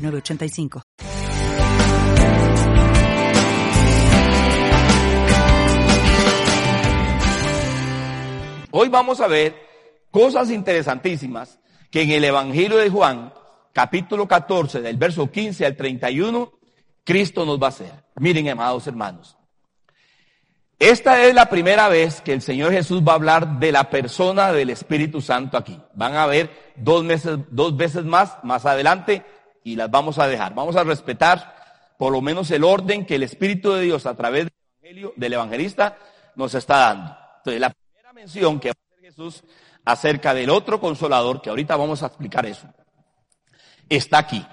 985. Hoy vamos a ver cosas interesantísimas que en el Evangelio de Juan, capítulo 14, del verso 15 al 31, Cristo nos va a hacer. Miren, amados hermanos. Esta es la primera vez que el Señor Jesús va a hablar de la persona del Espíritu Santo aquí. Van a ver dos, meses, dos veces más, más adelante, y las vamos a dejar. Vamos a respetar por lo menos el orden que el Espíritu de Dios a través del Evangelio, del evangelista nos está dando. Entonces, la primera mención que va a hacer Jesús acerca del otro consolador, que ahorita vamos a explicar eso, está aquí.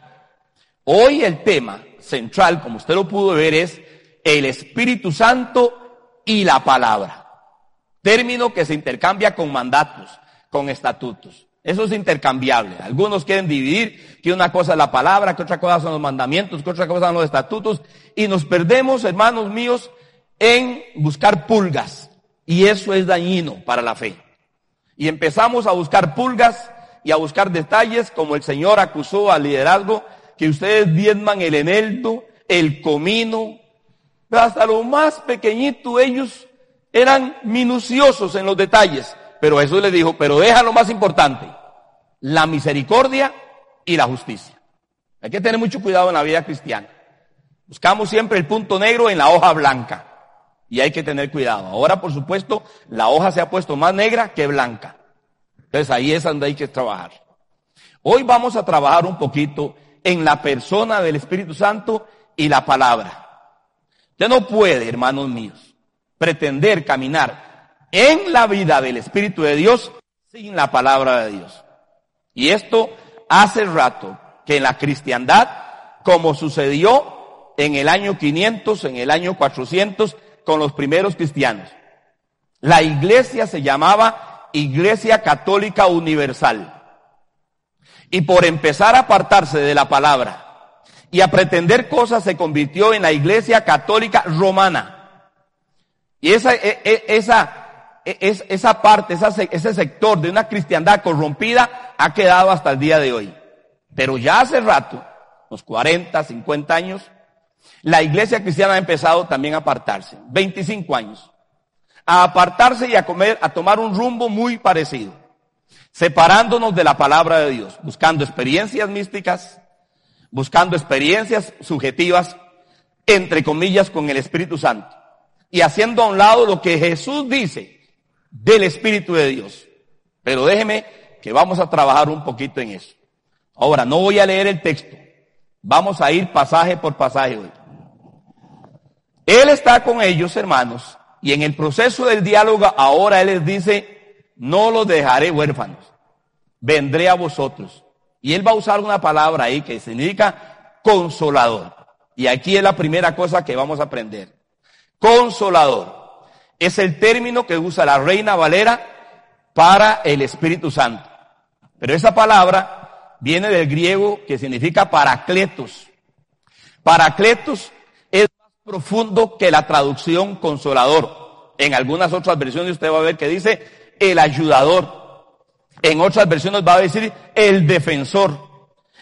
Hoy el tema central, como usted lo pudo ver, es el Espíritu Santo y la palabra. Término que se intercambia con mandatos, con estatutos. Eso es intercambiable. Algunos quieren dividir que una cosa es la palabra, que otra cosa son los mandamientos, que otra cosa son los estatutos. Y nos perdemos, hermanos míos, en buscar pulgas. Y eso es dañino para la fe. Y empezamos a buscar pulgas y a buscar detalles como el Señor acusó al liderazgo que ustedes diezman el eneldo, el comino, hasta lo más pequeñito ellos eran minuciosos en los detalles. Pero Jesús les dijo, pero deja lo más importante, la misericordia y la justicia. Hay que tener mucho cuidado en la vida cristiana. Buscamos siempre el punto negro en la hoja blanca. Y hay que tener cuidado. Ahora, por supuesto, la hoja se ha puesto más negra que blanca. Entonces ahí es donde hay que trabajar. Hoy vamos a trabajar un poquito en la persona del Espíritu Santo y la palabra. Usted no puede, hermanos míos, pretender caminar en la vida del Espíritu de Dios sin la palabra de Dios. Y esto hace rato que en la cristiandad, como sucedió en el año 500, en el año 400, con los primeros cristianos, la iglesia se llamaba Iglesia Católica Universal. Y por empezar a apartarse de la palabra y a pretender cosas se convirtió en la Iglesia Católica Romana. Y esa, e, e, esa es, esa parte, ese sector de una cristiandad corrompida ha quedado hasta el día de hoy. Pero ya hace rato, unos 40, 50 años, la iglesia cristiana ha empezado también a apartarse. 25 años. A apartarse y a comer, a tomar un rumbo muy parecido. Separándonos de la palabra de Dios, buscando experiencias místicas, buscando experiencias subjetivas, entre comillas, con el Espíritu Santo. Y haciendo a un lado lo que Jesús dice del Espíritu de Dios. Pero déjeme que vamos a trabajar un poquito en eso. Ahora, no voy a leer el texto. Vamos a ir pasaje por pasaje hoy. Él está con ellos, hermanos, y en el proceso del diálogo ahora Él les dice, no los dejaré huérfanos, vendré a vosotros. Y Él va a usar una palabra ahí que significa consolador. Y aquí es la primera cosa que vamos a aprender. Consolador es el término que usa la Reina Valera para el Espíritu Santo. Pero esa palabra viene del griego que significa paracletos. Paracletos es más profundo que la traducción consolador. En algunas otras versiones usted va a ver que dice el ayudador. En otras versiones va a decir el defensor.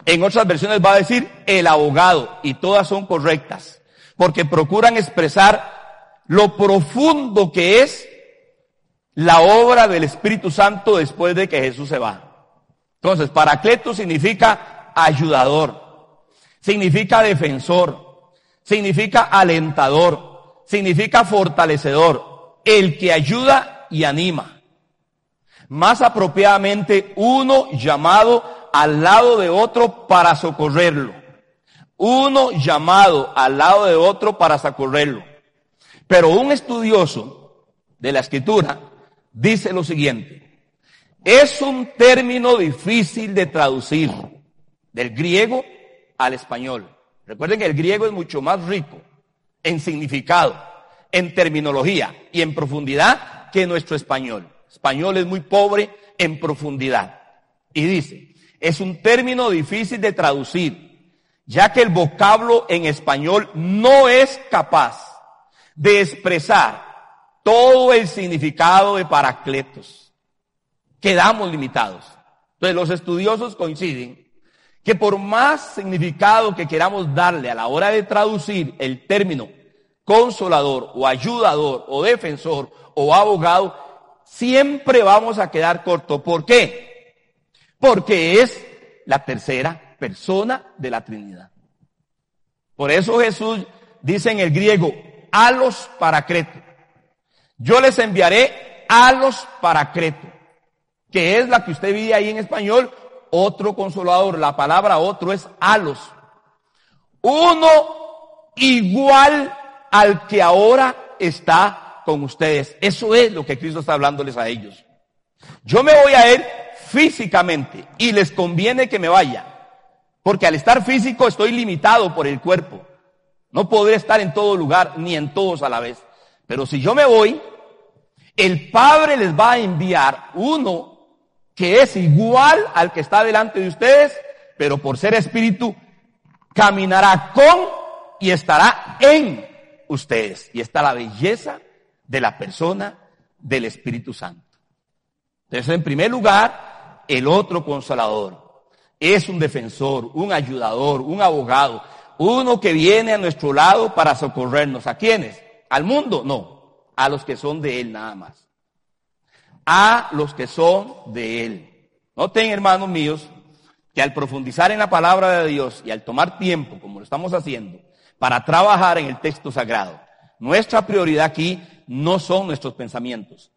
En otras versiones va a decir el abogado. Y todas son correctas. Porque procuran expresar lo profundo que es la obra del Espíritu Santo después de que Jesús se va. Entonces, paracleto significa ayudador, significa defensor, significa alentador, significa fortalecedor, el que ayuda y anima. Más apropiadamente, uno llamado al lado de otro para socorrerlo. Uno llamado al lado de otro para socorrerlo. Pero un estudioso de la escritura dice lo siguiente, es un término difícil de traducir del griego al español. Recuerden que el griego es mucho más rico en significado, en terminología y en profundidad que nuestro español. Español es muy pobre en profundidad. Y dice, es un término difícil de traducir, ya que el vocablo en español no es capaz de expresar todo el significado de Paracletos. Quedamos limitados. Entonces los estudiosos coinciden que por más significado que queramos darle a la hora de traducir el término consolador o ayudador o defensor o abogado, siempre vamos a quedar corto. ¿Por qué? Porque es la tercera persona de la Trinidad. Por eso Jesús dice en el griego, a los paracretos. Yo les enviaré a los paracretos, que es la que usted vive ahí en español, otro consolador. La palabra otro es alos. Uno igual al que ahora está con ustedes. Eso es lo que Cristo está hablándoles a ellos. Yo me voy a ir físicamente y les conviene que me vaya, porque al estar físico estoy limitado por el cuerpo. No podré estar en todo lugar ni en todos a la vez. Pero si yo me voy, el Padre les va a enviar uno que es igual al que está delante de ustedes, pero por ser espíritu, caminará con y estará en ustedes. Y está la belleza de la persona del Espíritu Santo. Entonces, en primer lugar, el otro consolador es un defensor, un ayudador, un abogado, uno que viene a nuestro lado para socorrernos. ¿A quiénes? ¿Al mundo? No, a los que son de Él nada más. A los que son de Él. Noten, hermanos míos, que al profundizar en la palabra de Dios y al tomar tiempo, como lo estamos haciendo, para trabajar en el texto sagrado, nuestra prioridad aquí no son nuestros pensamientos.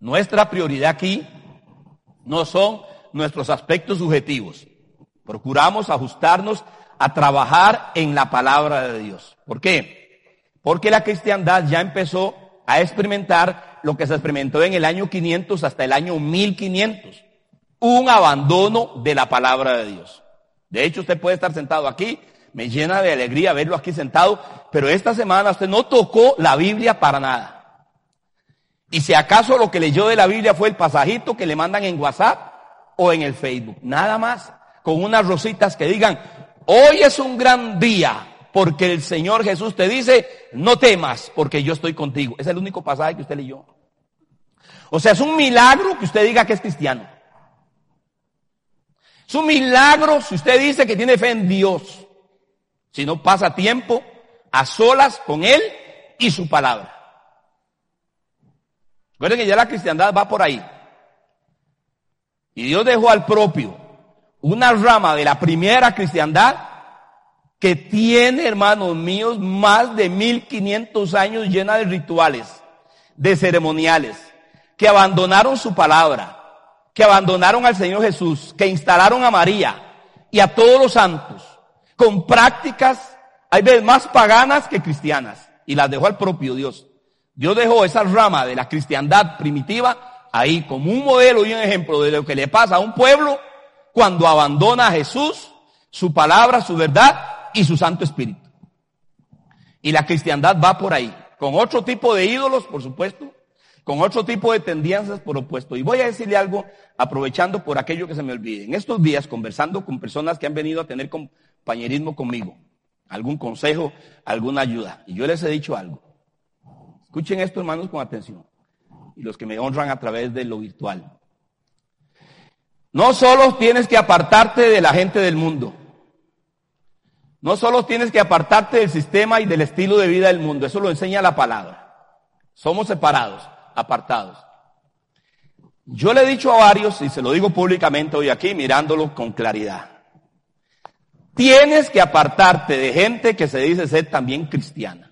Nuestra prioridad aquí no son nuestros aspectos subjetivos. Procuramos ajustarnos a trabajar en la palabra de Dios. ¿Por qué? Porque la cristiandad ya empezó a experimentar lo que se experimentó en el año 500 hasta el año 1500. Un abandono de la palabra de Dios. De hecho, usted puede estar sentado aquí, me llena de alegría verlo aquí sentado, pero esta semana usted no tocó la Biblia para nada. Y si acaso lo que leyó de la Biblia fue el pasajito que le mandan en WhatsApp o en el Facebook. Nada más con unas rositas que digan, hoy es un gran día porque el Señor Jesús te dice, no temas porque yo estoy contigo. Es el único pasaje que usted leyó. O sea, es un milagro que usted diga que es cristiano. Es un milagro si usted dice que tiene fe en Dios. Si no pasa tiempo a solas con Él y su palabra. Recuerden que ya la cristiandad va por ahí. Y Dios dejó al propio una rama de la primera cristiandad que tiene, hermanos míos, más de 1500 años llena de rituales, de ceremoniales, que abandonaron su palabra, que abandonaron al Señor Jesús, que instalaron a María y a todos los santos, con prácticas, hay veces más paganas que cristianas, y las dejó al propio Dios. Dios dejó esa rama de la cristiandad primitiva ahí como un modelo y un ejemplo de lo que le pasa a un pueblo cuando abandona a Jesús, su palabra, su verdad y su Santo Espíritu. Y la cristiandad va por ahí, con otro tipo de ídolos, por supuesto, con otro tipo de tendencias por opuesto. Y voy a decirle algo aprovechando por aquello que se me olvide. En estos días, conversando con personas que han venido a tener compañerismo conmigo, algún consejo, alguna ayuda. Y yo les he dicho algo. Escuchen esto, hermanos, con atención. Y los que me honran a través de lo virtual. No solo tienes que apartarte de la gente del mundo. No solo tienes que apartarte del sistema y del estilo de vida del mundo. Eso lo enseña la palabra. Somos separados, apartados. Yo le he dicho a varios, y se lo digo públicamente hoy aquí, mirándolo con claridad. Tienes que apartarte de gente que se dice ser también cristiana.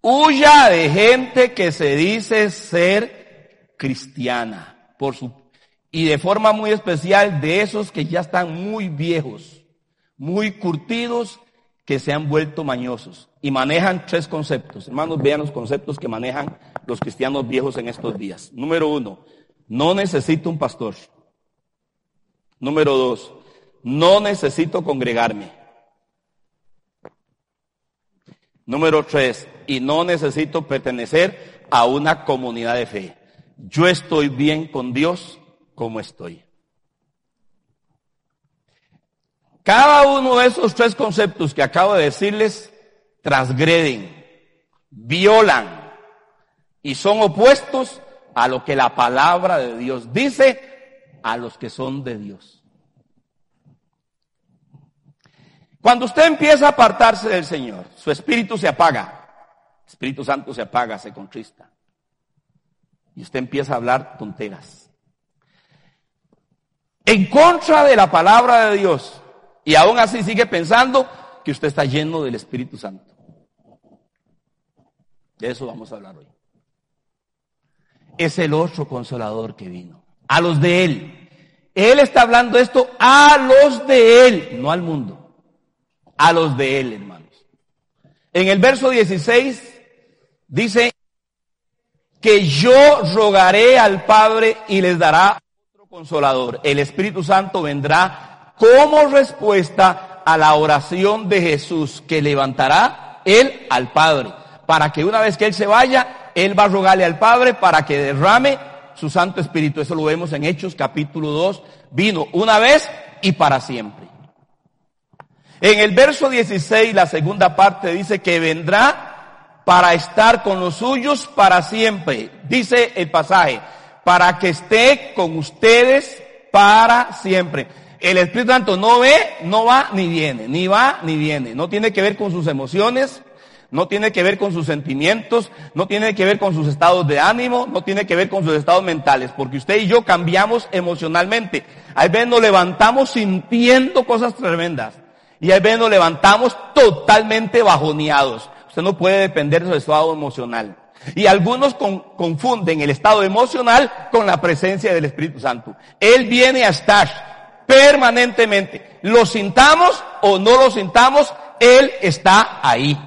Huya de gente que se dice ser cristiana, por su, y de forma muy especial de esos que ya están muy viejos, muy curtidos, que se han vuelto mañosos y manejan tres conceptos. Hermanos, vean los conceptos que manejan los cristianos viejos en estos días. Número uno, no necesito un pastor. Número dos, no necesito congregarme. Número tres, y no necesito pertenecer a una comunidad de fe. Yo estoy bien con Dios como estoy. Cada uno de esos tres conceptos que acabo de decirles transgreden, violan y son opuestos a lo que la palabra de Dios dice a los que son de Dios. Cuando usted empieza a apartarse del Señor, su espíritu se apaga, el Espíritu Santo se apaga, se contrista. Y usted empieza a hablar tonteras. En contra de la palabra de Dios, y aún así sigue pensando que usted está lleno del Espíritu Santo. De eso vamos a hablar hoy. Es el otro consolador que vino. A los de Él. Él está hablando esto a los de Él, no al mundo. A los de Él, hermanos. En el verso 16 dice que yo rogaré al Padre y les dará otro consolador. El Espíritu Santo vendrá como respuesta a la oración de Jesús que levantará él al Padre, para que una vez que él se vaya, él va a rogarle al Padre para que derrame su Santo Espíritu. Eso lo vemos en Hechos capítulo 2. Vino una vez y para siempre. En el verso 16, la segunda parte dice que vendrá para estar con los suyos para siempre. Dice el pasaje, para que esté con ustedes para siempre. El Espíritu Santo no ve, no va ni viene, ni va ni viene. No tiene que ver con sus emociones, no tiene que ver con sus sentimientos, no tiene que ver con sus estados de ánimo, no tiene que ver con sus estados mentales, porque usted y yo cambiamos emocionalmente. Hay veces nos levantamos sintiendo cosas tremendas y hay veces nos levantamos totalmente bajoneados. Usted no puede depender de su estado emocional. Y algunos confunden el estado emocional con la presencia del Espíritu Santo. Él viene a estar permanentemente. Lo sintamos o no lo sintamos, Él está ahí.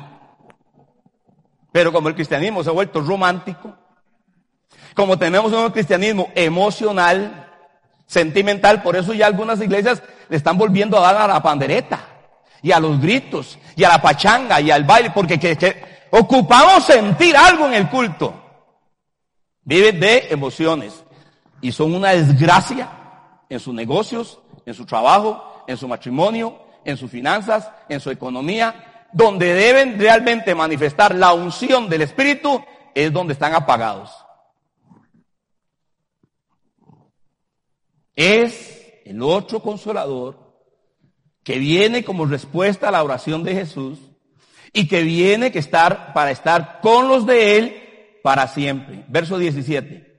Pero como el cristianismo se ha vuelto romántico, como tenemos un cristianismo emocional, sentimental, por eso ya algunas iglesias le están volviendo a dar a la pandereta, y a los gritos, y a la pachanga, y al baile, porque que, ocupamos sentir algo en el culto. Viven de emociones, y son una desgracia en sus negocios, en su trabajo, en su matrimonio, en sus finanzas, en su economía, donde deben realmente manifestar la unción del Espíritu, es donde están apagados. Es el otro consolador que viene como respuesta a la oración de Jesús y que viene que estar para estar con los de él para siempre. Verso 17.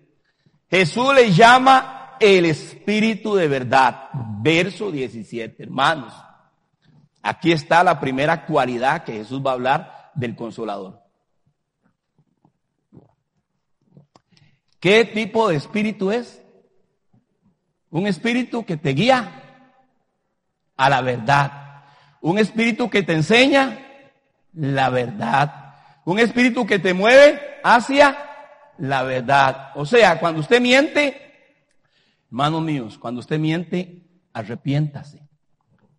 Jesús le llama el Espíritu de verdad. Verso 17, hermanos. Aquí está la primera cualidad que Jesús va a hablar del consolador. ¿Qué tipo de espíritu es? Un espíritu que te guía a la verdad. Un espíritu que te enseña la verdad. Un espíritu que te mueve hacia la verdad. O sea, cuando usted miente, Hermanos míos, cuando usted miente, arrepiéntase,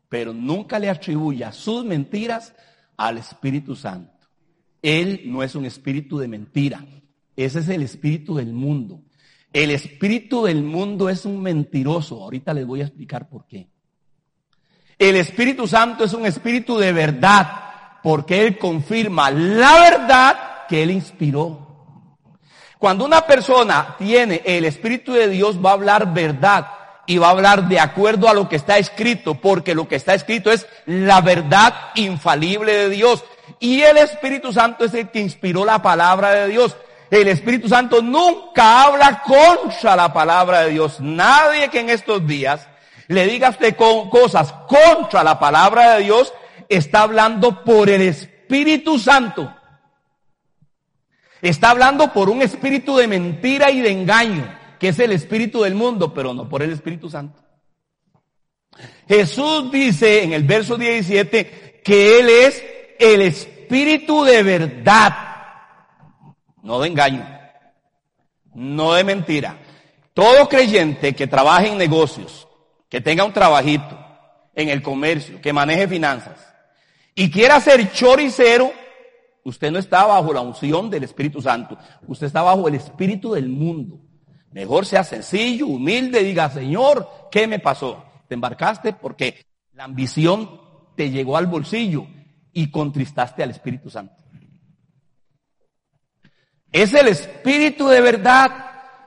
pero nunca le atribuya sus mentiras al Espíritu Santo. Él no es un espíritu de mentira, ese es el espíritu del mundo. El espíritu del mundo es un mentiroso, ahorita les voy a explicar por qué. El Espíritu Santo es un espíritu de verdad, porque Él confirma la verdad que Él inspiró. Cuando una persona tiene el Espíritu de Dios va a hablar verdad y va a hablar de acuerdo a lo que está escrito, porque lo que está escrito es la verdad infalible de Dios. Y el Espíritu Santo es el que inspiró la palabra de Dios. El Espíritu Santo nunca habla contra la palabra de Dios. Nadie que en estos días le diga usted con cosas contra la palabra de Dios está hablando por el Espíritu Santo. Está hablando por un espíritu de mentira y de engaño, que es el espíritu del mundo, pero no por el Espíritu Santo. Jesús dice en el verso 17 que Él es el espíritu de verdad, no de engaño, no de mentira. Todo creyente que trabaje en negocios, que tenga un trabajito en el comercio, que maneje finanzas y quiera ser choricero, usted no está bajo la unción del Espíritu Santo, usted está bajo el Espíritu del mundo. Mejor sea sencillo, humilde, diga, Señor, ¿qué me pasó? Te embarcaste porque la ambición te llegó al bolsillo y contristaste al Espíritu Santo. Es el Espíritu de verdad.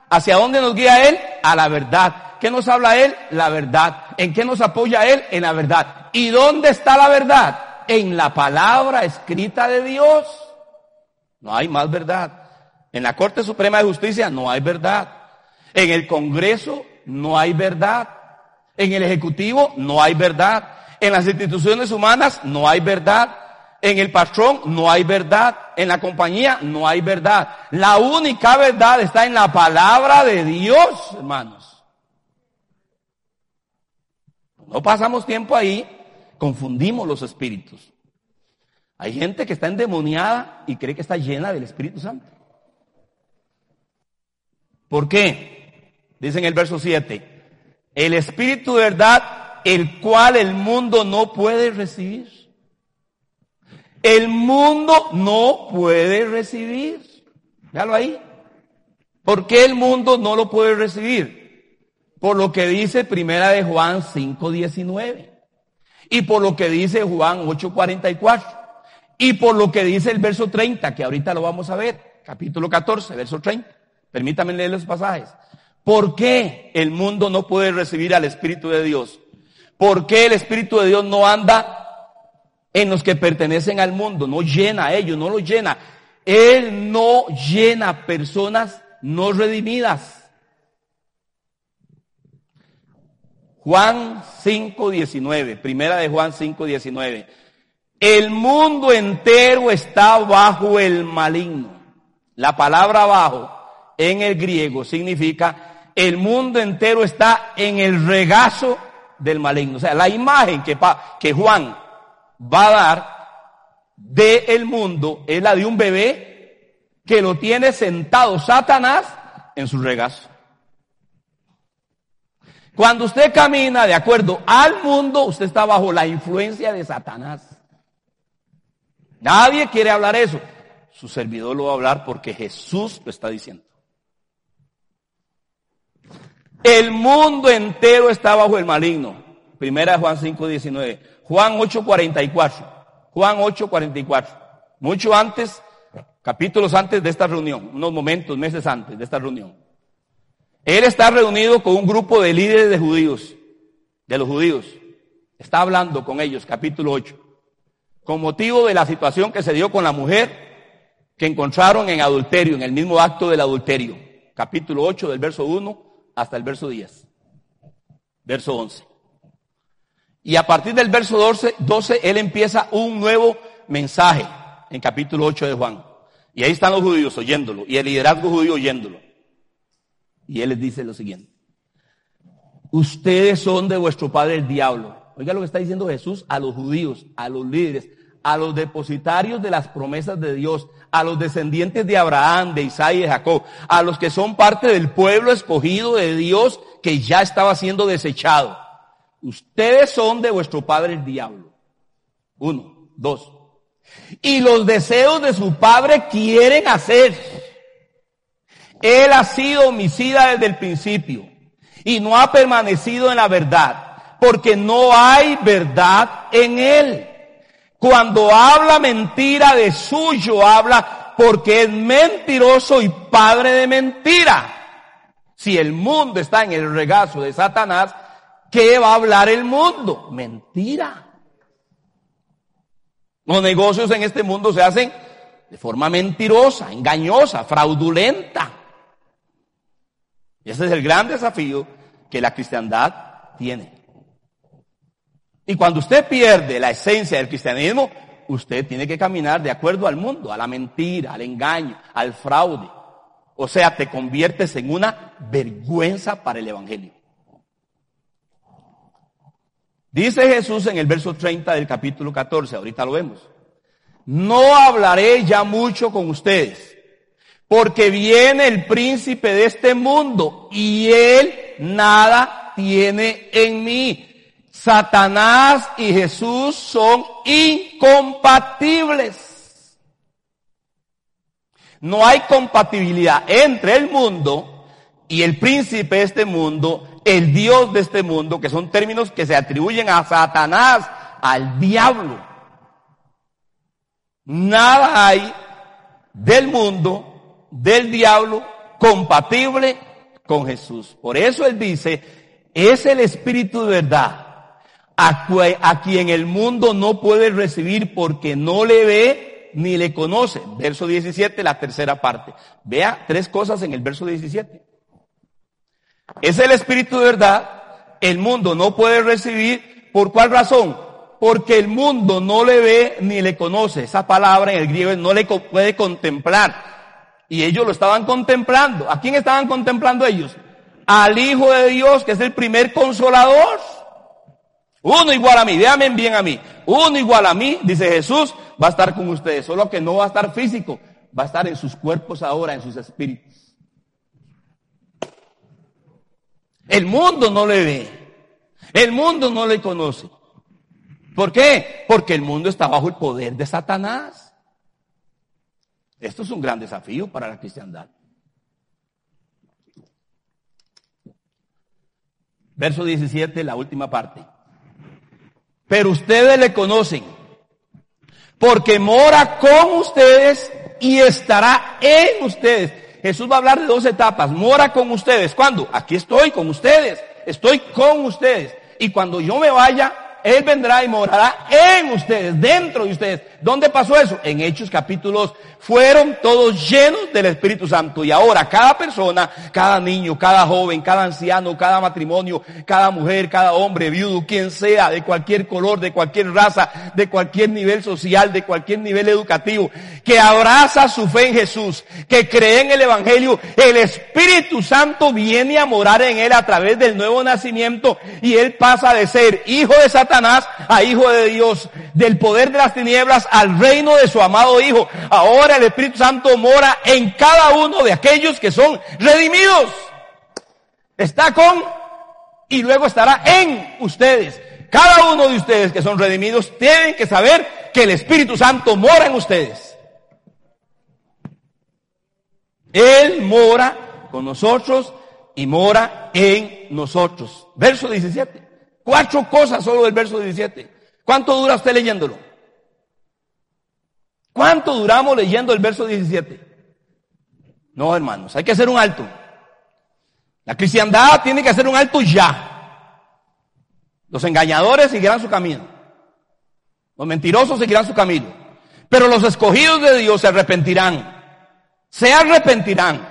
¿Hacia dónde nos guía Él? A la verdad. ¿Qué nos habla Él? La verdad. ¿En qué nos apoya Él? En la verdad. ¿Y dónde está la verdad? En la palabra escrita de Dios. No hay más verdad. En la Corte Suprema de Justicia no hay verdad. En el Congreso no hay verdad. En el Ejecutivo no hay verdad. En las instituciones humanas no hay verdad. En el patrón no hay verdad. En la compañía no hay verdad. La única verdad está en la palabra de Dios, hermanos. No pasamos tiempo ahí, confundimos los espíritus. Hay gente que está endemoniada y cree que está llena del Espíritu Santo. ¿Por qué? Dice en el verso 7, el Espíritu de verdad, el cual el mundo no puede recibir el mundo no puede recibir. Véalo ahí. ¿Por qué el mundo no lo puede recibir? Por lo que dice Primera de Juan 5:19. Y por lo que dice Juan 8:44. Y por lo que dice el verso 30, que ahorita lo vamos a ver. Capítulo 14, verso 30. Permítanme leer los pasajes. ¿Por qué el mundo no puede recibir al Espíritu de Dios? ¿Por qué el Espíritu de Dios no anda en los que pertenecen al mundo, no llena a ellos, no los llena. Él no llena personas no redimidas. Juan 5.19, primera de Juan 5.19. El mundo entero está bajo el maligno. La palabra bajo en el griego significa el mundo entero está en el regazo del maligno. O sea, la imagen que, Juan va a dar de el mundo es la de un bebé que lo tiene sentado Satanás en su regazo. Cuando usted camina de acuerdo al mundo, usted está bajo la influencia de Satanás. Nadie quiere hablar eso. Su servidor lo va a hablar porque Jesús lo está diciendo. El mundo entero está bajo el maligno. Primera Juan 5, 19. Juan 8:44. Juan 8:44. Mucho antes, capítulos antes de esta reunión, unos momentos, meses antes de esta reunión. Él está reunido con un grupo de líderes de judíos, de los judíos. Está hablando con ellos, capítulo 8, con motivo de la situación que se dio con la mujer que encontraron en adulterio, en el mismo acto del adulterio. Capítulo 8 del verso 1 hasta el verso 10. Verso 11. Y a partir del verso 12, 12, él empieza un nuevo mensaje en capítulo 8 de Juan. Y ahí están los judíos oyéndolo y el liderazgo judío oyéndolo. Y él les dice lo siguiente. Ustedes son de vuestro padre el diablo. Oiga lo que está diciendo Jesús a los judíos, a los líderes, a los depositarios de las promesas de Dios, a los descendientes de Abraham, de Isaac y de Jacob, a los que son parte del pueblo escogido de Dios que ya estaba siendo desechado. Ustedes son de vuestro padre el diablo. Uno, dos. Y los deseos de su padre quieren hacer. Él ha sido homicida desde el principio y no ha permanecido en la verdad, porque no hay verdad en él. Cuando habla mentira de suyo, habla porque es mentiroso y padre de mentira. Si el mundo está en el regazo de Satanás, ¿qué va a hablar el mundo? Mentira. Los negocios en este mundo se hacen de forma mentirosa, engañosa, fraudulenta. Y ese es el gran desafío que la cristiandad tiene. Y cuando usted pierde la esencia del cristianismo, usted tiene que caminar de acuerdo al mundo, a la mentira, al engaño, al fraude. O sea, te conviertes en una vergüenza para el Evangelio. Dice Jesús en el verso 30 del capítulo 14, ahorita lo vemos. No hablaré ya mucho con ustedes, Porque viene el príncipe de este mundo y él nada tiene en mí. Satanás y Jesús son incompatibles. No hay compatibilidad entre el mundo y el príncipe de este mundo, el Dios de este mundo, que son términos que se atribuyen a Satanás, al diablo. Nada hay del mundo, del diablo, compatible con Jesús. Por eso Él dice, es el Espíritu de verdad, a, quien el mundo no puede recibir porque no le ve ni le conoce. Verso 17, la tercera parte. Vea tres cosas en el verso 17. Es el Espíritu de verdad, el mundo no puede recibir, ¿por cuál razón? Porque el mundo no le ve ni le conoce. Esa palabra en el griego no le puede contemplar. Y ellos lo estaban contemplando. ¿A quién estaban contemplando ellos? Al Hijo de Dios, que es el primer consolador. Uno igual a mí, déjame bien a mí. Uno igual a mí, dice Jesús, va a estar con ustedes. Solo que no va a estar físico, va a estar en sus cuerpos ahora, en sus espíritus. El mundo no le ve. El mundo no le conoce. ¿Por qué? Porque el mundo está bajo el poder de Satanás. Esto es un gran desafío para la cristiandad. Verso 17, la última parte. Pero ustedes le conocen, porque mora con ustedes y estará en ustedes. Jesús va a hablar de dos etapas. Mora con ustedes. ¿Cuándo? Aquí estoy con ustedes. Estoy con ustedes. Y cuando yo me vaya, Él vendrá y morará en ustedes, dentro de ustedes. ¿Dónde pasó eso? En Hechos capítulos fueron todos llenos del Espíritu Santo. Y ahora cada persona, cada niño, cada joven, cada anciano, cada matrimonio, cada mujer, cada hombre, viudo, quien sea, de cualquier color, de cualquier raza, de cualquier nivel social, de cualquier nivel educativo, que abraza su fe en Jesús, que cree en el Evangelio, el Espíritu Santo viene a morar en él a través del nuevo nacimiento y él pasa de ser hijo de Satanás a hijo de Dios, del poder de las tinieblas al reino de su amado Hijo. Ahora el Espíritu Santo mora en cada uno de aquellos que son redimidos. Está con y luego estará en ustedes. Cada uno de ustedes que son redimidos tienen que saber que el Espíritu Santo mora en ustedes. Él mora con nosotros y mora en nosotros. Verso 17. Cuatro cosas solo del verso 17. ¿Cuánto dura usted leyéndolo? ¿Cuánto duramos leyendo el verso 17? No, hermanos, hay que hacer un alto. La cristiandad tiene que hacer un alto ya. Los engañadores seguirán su camino. Los mentirosos seguirán su camino. Pero los escogidos de Dios se arrepentirán. Se arrepentirán.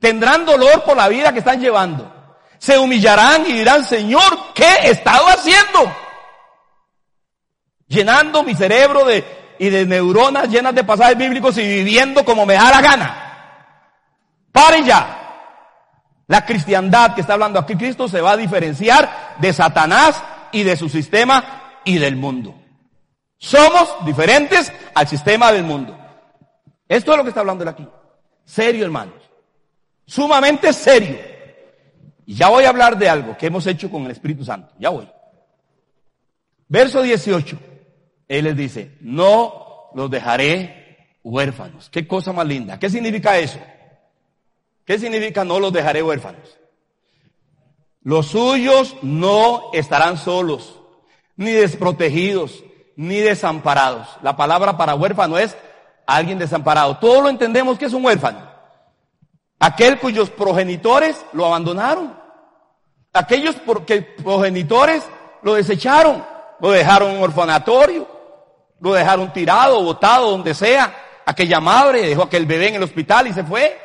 Tendrán dolor por la vida que están llevando. Se humillarán y dirán, Señor, ¿qué he estado haciendo? Llenando mi cerebro de y de neuronas llenas de pasajes bíblicos y viviendo como me da la gana. Pare ya. La cristiandad que está hablando aquí Cristo se va a diferenciar de Satanás y de su sistema y del mundo. Somos diferentes al sistema del mundo. Esto es lo que está hablando él aquí. Serio, hermanos. Sumamente serio. Y ya voy a hablar de algo que hemos hecho con el Espíritu Santo. Ya voy. Verso 18. Él les dice, no los dejaré huérfanos. Qué cosa más linda. ¿Qué significa eso? ¿Qué significa no los dejaré huérfanos? Los suyos no estarán solos, ni desprotegidos, ni desamparados. La palabra para huérfano es alguien desamparado. Todos lo entendemos que es un huérfano. Aquel cuyos progenitores lo abandonaron. Aquellos que progenitores lo desecharon, lo dejaron en un orfanatorio, lo dejaron tirado, botado, donde sea. Aquella madre dejó aquel bebé en el hospital y se fue.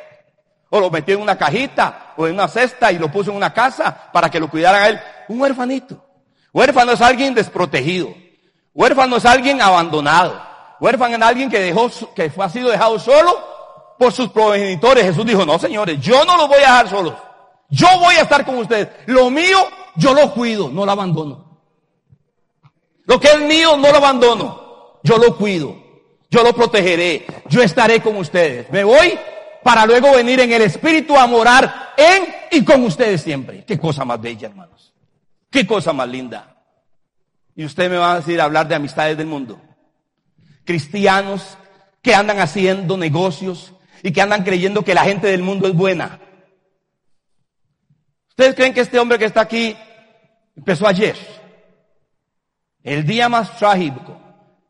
O lo metió en una cajita o en una cesta y lo puso en una casa para que lo cuidara a él. Un huérfanito. Huérfano es alguien desprotegido. Huérfano es alguien abandonado. Huérfano es alguien que dejó, que ha sido dejado solo por sus progenitores. Jesús dijo, no señores, yo no los voy a dejar solos. Yo voy a estar con ustedes. Lo mío, yo lo cuido, no lo abandono. Lo que es mío, no lo abandono yo lo cuido, yo lo protegeré, yo estaré con ustedes. Me voy para luego venir en el Espíritu a morar en y con ustedes siempre. Qué cosa más bella, hermanos. Qué cosa más linda. Y usted me va a decir hablar de amistades del mundo. Cristianos que andan haciendo negocios y que andan creyendo que la gente del mundo es buena. ¿Ustedes creen que este hombre que está aquí empezó ayer? El día más trágico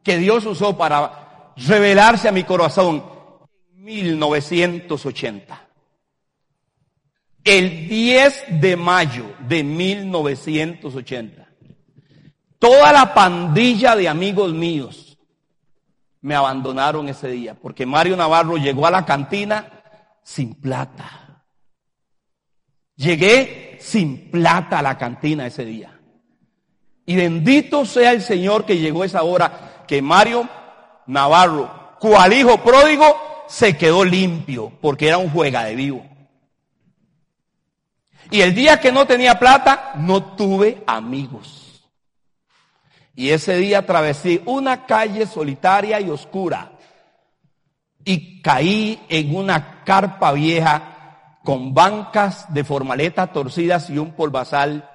que Dios usó para revelarse a mi corazón en 1980. El 10 de mayo de 1980. Toda la pandilla de amigos míos me abandonaron ese día porque Mario Navarro llegó a la cantina sin plata. Llegué sin plata a la cantina ese día. Y bendito sea el Señor que llegó esa hora que Mario Navarro, cual hijo pródigo, se quedó limpio porque era un juega de vivo. Y el día que no tenía plata, no tuve amigos. Y ese día atravesé una calle solitaria y oscura y caí en una carpa vieja con bancas de formaleta torcidas y un polvazal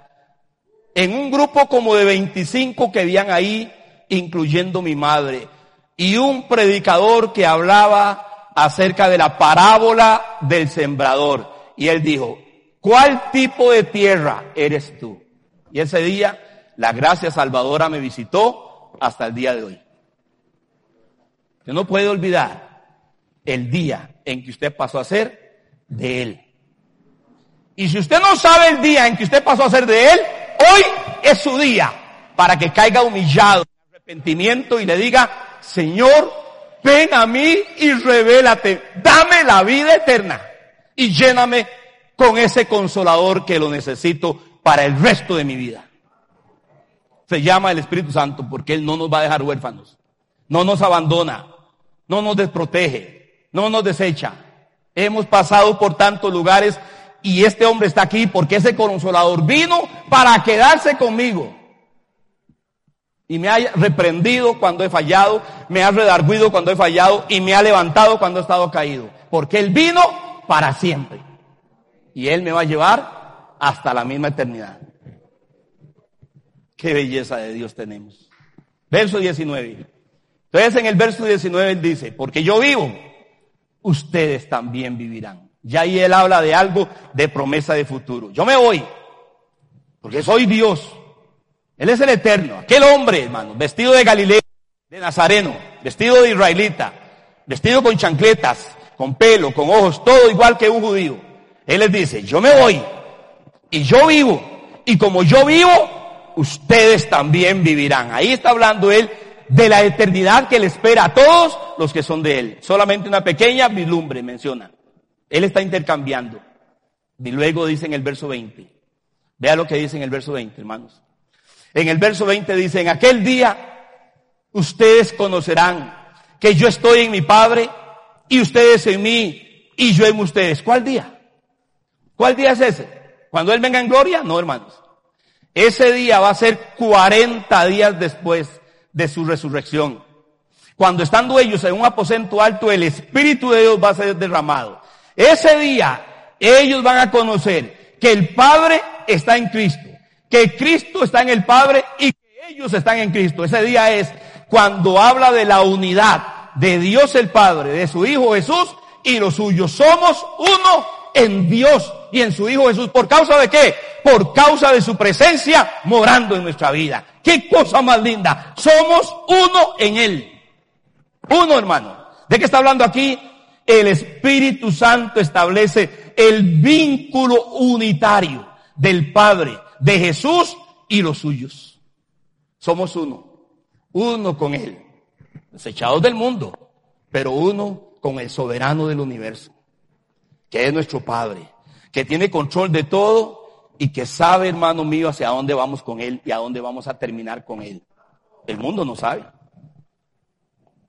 en un grupo como de 25 que habían ahí, incluyendo mi madre, y un predicador que hablaba acerca de la parábola del sembrador. Y él dijo, ¿cuál tipo de tierra eres tú? Y ese día la gracia salvadora me visitó hasta el día de hoy. Usted no puede olvidar el día en que usted pasó a ser de Él. Y si usted no sabe el día en que usted pasó a ser de Él, Hoy es su día para que caiga humillado en arrepentimiento y le diga, Señor, ven a mí y revélate, dame la vida eterna y lléname con ese consolador que lo necesito para el resto de mi vida. Se llama el Espíritu Santo porque Él no nos va a dejar huérfanos, no nos abandona, no nos desprotege, no nos desecha. Hemos pasado por tantos lugares y este hombre está aquí porque ese consolador vino para quedarse conmigo. Y me ha reprendido cuando he fallado, me ha redarguido cuando he fallado y me ha levantado cuando he estado caído. Porque Él vino para siempre. Y Él me va a llevar hasta la misma eternidad. Qué belleza de Dios tenemos. Verso 19. Entonces en el verso 19 Él dice, porque yo vivo, ustedes también vivirán. Ya ahí él habla de algo de promesa de futuro. Yo me voy, porque soy Dios. Él es el eterno. Aquel hombre, hermano, vestido de Galileo, de Nazareno, vestido de israelita, vestido con chancletas, con pelo, con ojos, todo igual que un judío. Él les dice, yo me voy y yo vivo. Y como yo vivo, ustedes también vivirán. Ahí está hablando él de la eternidad que le espera a todos los que son de él. Solamente una pequeña vislumbre menciona. Él está intercambiando. Y luego dice en el verso 20. Vea lo que dice en el verso 20, hermanos. En el verso 20 dice, en aquel día ustedes conocerán que yo estoy en mi Padre y ustedes en mí y yo en ustedes. ¿Cuál día? ¿Cuál día es ese? ¿Cuando Él venga en gloria? No, hermanos. Ese día va a ser 40 días después de su resurrección. Cuando estando ellos en un aposento alto, el Espíritu de Dios va a ser derramado. Ese día ellos van a conocer que el Padre está en Cristo, que Cristo está en el Padre y que ellos están en Cristo. Ese día es cuando habla de la unidad de Dios el Padre, de su Hijo Jesús y los suyos. Somos uno en Dios y en su Hijo Jesús. ¿Por causa de qué? Por causa de su presencia morando en nuestra vida. Qué cosa más linda. Somos uno en Él. Uno, hermano. ¿De qué está hablando aquí? el Espíritu Santo establece el vínculo unitario del Padre, de Jesús y los suyos. Somos uno, uno con Él, desechados del mundo, pero uno con el soberano del universo, que es nuestro Padre, que tiene control de todo y que sabe, hermano mío, hacia dónde vamos con Él y a dónde vamos a terminar con Él. El mundo no sabe.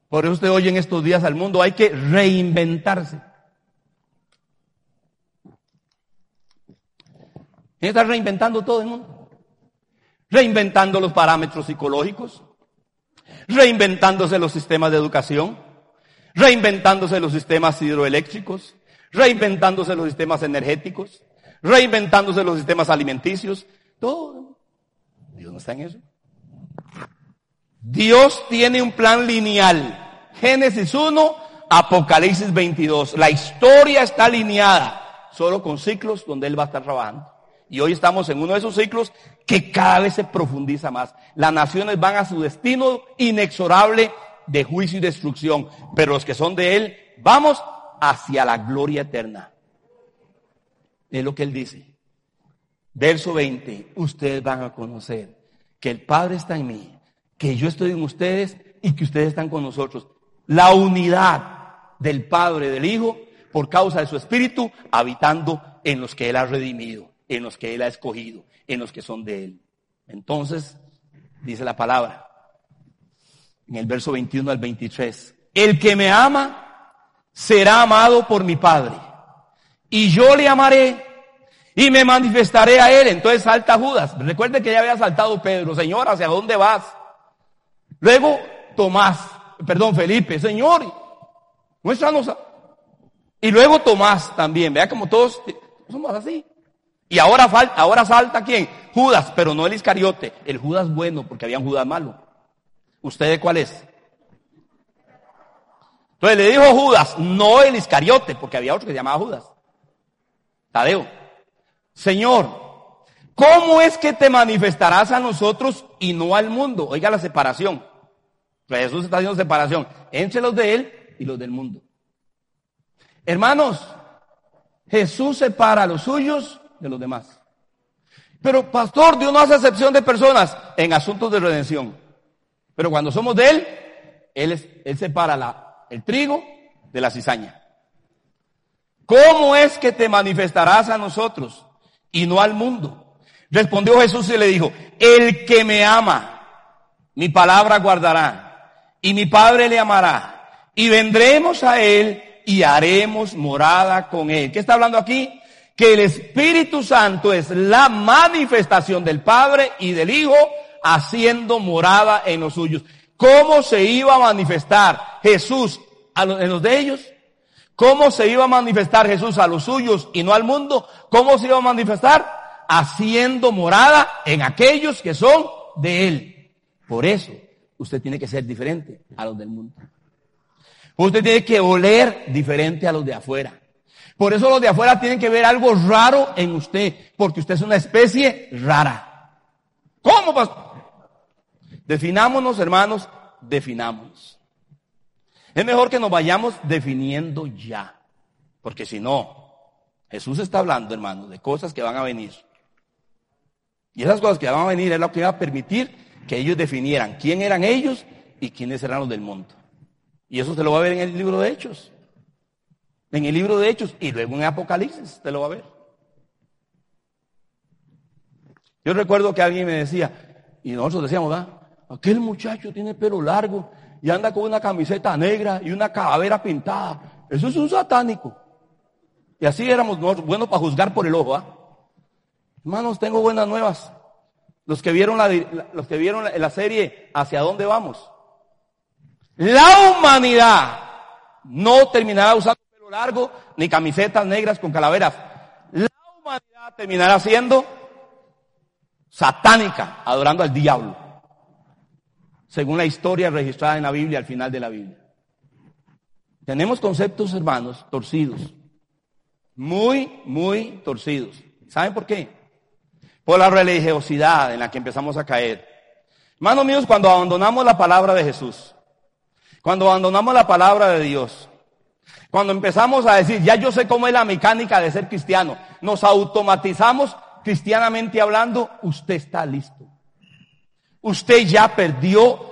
Por eso usted oye en estos días al mundo, hay que reinventarse. Está reinventando todo el mundo. Reinventando los parámetros psicológicos, reinventándose los sistemas de educación, reinventándose los sistemas hidroeléctricos, reinventándose los sistemas energéticos, reinventándose los sistemas alimenticios, todo. Dios no está en eso. Dios tiene un plan lineal. Génesis 1, Apocalipsis 22. La historia está alineada, solo con ciclos donde Él va a estar trabajando. Y hoy estamos en uno de esos ciclos que cada vez se profundiza más. Las naciones van a su destino inexorable de juicio y destrucción, pero los que son de Él, vamos hacia la gloria eterna. Es lo que Él dice. Verso 20, ustedes van a conocer que el Padre está en mí, que yo estoy en ustedes y que ustedes están con nosotros. La unidad del Padre, del Hijo, por causa de su Espíritu, habitando en los que Él ha redimido, en los que Él ha escogido, en los que son de Él. Entonces, dice la palabra, en el verso 21 al 23, el que me ama será amado por mi Padre, y yo le amaré y me manifestaré a él. Entonces salta Judas. Recuerde que ya había saltado Pedro. Señor, ¿hacia dónde vas? Luego Tomás, perdón, Felipe, Señor, muéstranos. Y luego Tomás también. Vea como todos somos así. Y ahora falta, ahora salta quién? Judas, pero no el Iscariote, el Judas bueno, porque había un Judas malo. ¿Usted cuál es? Entonces le dijo Judas, no el Iscariote, porque había otro que se llamaba Judas. Tadeo. Señor, ¿cómo es que te manifestarás a nosotros y no al mundo? Oiga la separación. Jesús está haciendo separación entre los de él y los del mundo. Hermanos, Jesús separa a los suyos de los demás. Pero pastor, Dios no hace excepción de personas en asuntos de redención. Pero cuando somos de Él, Él, separa el trigo de la cizaña. ¿Cómo es que te manifestarás a nosotros y no al mundo. Respondió Jesús y le dijo, el que me ama, mi palabra guardará, y mi Padre le amará, y vendremos a él y haremos morada con él. ¿Qué está hablando aquí? Que el Espíritu Santo es la manifestación del Padre y del Hijo haciendo morada en los suyos. ¿Cómo se iba a manifestar Jesús en los de ellos? ¿Cómo se iba a manifestar Jesús a los suyos y no al mundo? ¿Cómo se iba a manifestar? Haciendo morada en aquellos que son de Él. Por eso, usted tiene que ser diferente a los del mundo. Usted tiene que oler diferente a los de afuera. Por eso los de afuera tienen que ver algo raro en usted, porque usted es una especie rara. ¿Cómo, pastor? Definámonos, hermanos, definámonos. Es mejor que nos vayamos definiendo ya. Porque si no, Jesús está hablando, hermano, de cosas que van a venir. Y esas cosas que van a venir es lo que va a permitir que ellos definieran quién eran ellos y quiénes eran los del mundo. Y eso se lo va a ver en el libro de Hechos. En el libro de Hechos y luego en Apocalipsis se lo va a ver. Yo recuerdo que alguien me decía, y nosotros decíamos, ¿verdad? Aquel muchacho tiene pelo largo y anda con una camiseta negra y una calavera pintada. Eso es un satánico. Y así éramos nosotros, buenos para juzgar por el ojo. ¿ah? Hermanos, tengo buenas nuevas. Los que vieron la, los que vieron la, serie ¿Hacia dónde vamos? La humanidad no terminará usando pelo largo ni camisetas negras con calaveras. La humanidad terminará siendo satánica, adorando al diablo según la historia registrada en la Biblia al final de la Biblia. Tenemos conceptos, hermanos, torcidos. Muy, muy torcidos. ¿Saben por qué? Por la religiosidad en la que empezamos a caer. Hermanos míos, cuando abandonamos la palabra de Jesús, cuando abandonamos la palabra de Dios, cuando empezamos a decir, ya yo sé cómo es la mecánica de ser cristiano, nos automatizamos cristianamente hablando, usted está listo. Usted ya perdió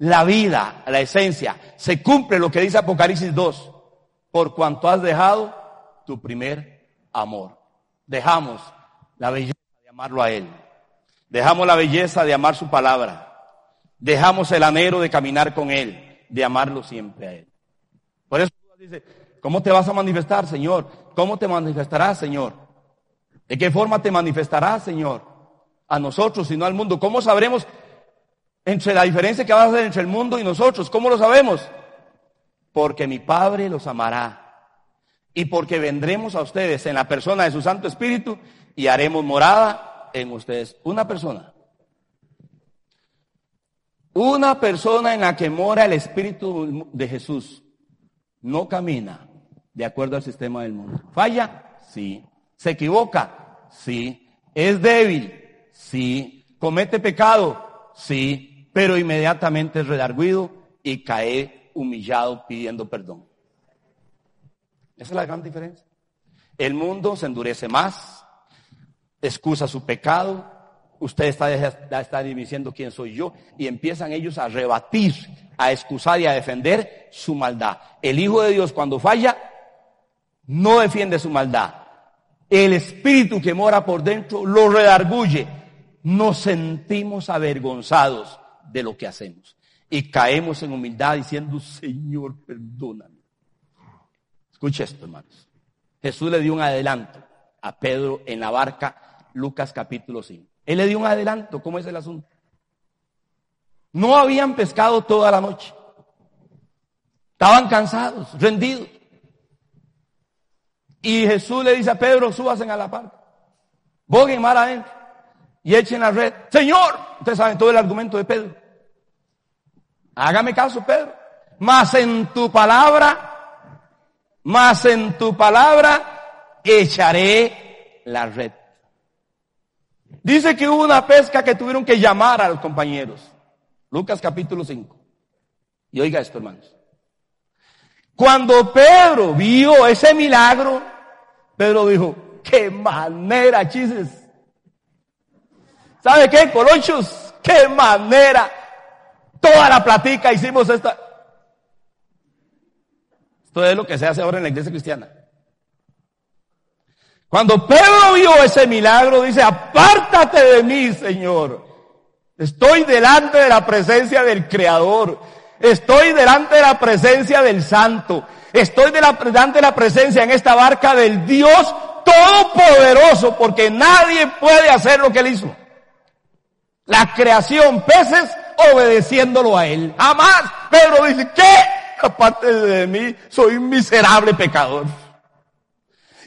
la vida, la esencia. Se cumple lo que dice Apocalipsis 2. Por cuanto has dejado tu primer amor. Dejamos la belleza de amarlo a Él. Dejamos la belleza de amar su palabra. Dejamos el anhelo de caminar con Él, de amarlo siempre a Él. Por eso dice, ¿cómo te vas a manifestar, Señor? ¿Cómo te manifestarás, Señor? ¿De qué forma te manifestarás, Señor? A nosotros y no al mundo. ¿Cómo sabremos entre la diferencia que va a hacer entre el mundo y nosotros. ¿Cómo lo sabemos? Porque mi Padre los amará y porque vendremos a ustedes en la persona de su Santo Espíritu y haremos morada en ustedes. Una persona. Una persona en la que mora el Espíritu de Jesús no camina de acuerdo al sistema del mundo. ¿Falla? Sí. ¿Se equivoca? Sí. ¿Es débil? Sí. ¿Comete pecado? Sí. Pero inmediatamente es redarguido y cae humillado pidiendo perdón. Esa es la gran diferencia. El mundo se endurece más, excusa su pecado, usted está, está diciendo quién soy yo y empiezan ellos a rebatir, a excusar y a defender su maldad. El Hijo de Dios cuando falla, no defiende su maldad. El espíritu que mora por dentro lo redarguye. Nos sentimos avergonzados de lo que hacemos y caemos en humildad diciendo, Señor, perdóname. Escuche esto, hermanos. Jesús le dio un adelanto a Pedro en la barca, Lucas capítulo 5. Él le dio un adelanto, ¿cómo es el asunto? No habían pescado toda la noche. Estaban cansados, rendidos. Y Jesús le dice a Pedro, súbasen a la barca. Boguen mar adentro y echen la red. Señor, ustedes saben todo el argumento de Pedro. Hágame caso, Pedro. Más en tu palabra mas en tu palabra echaré la red. Dice que hubo una pesca que tuvieron que llamar a los compañeros. Lucas capítulo 5. Y oiga esto, hermanos. Cuando Pedro vio ese milagro, Pedro dijo, qué manera, chises. ¿Sabe qué, colochos? Qué manera. Toda la platica hicimos esta. Esto es lo que se hace ahora en la iglesia cristiana. Cuando Pedro vio ese milagro, dice, apártate de mí, Señor. Estoy delante de la presencia del Creador. Estoy delante de la presencia del Santo. Estoy delante de la presencia en esta barca del Dios Todopoderoso, porque nadie puede hacer lo que Él hizo. La creación, peces, obedeciéndolo a Él. Jamás. Pedro dice, ¿qué? aparte de mí, soy un miserable pecador.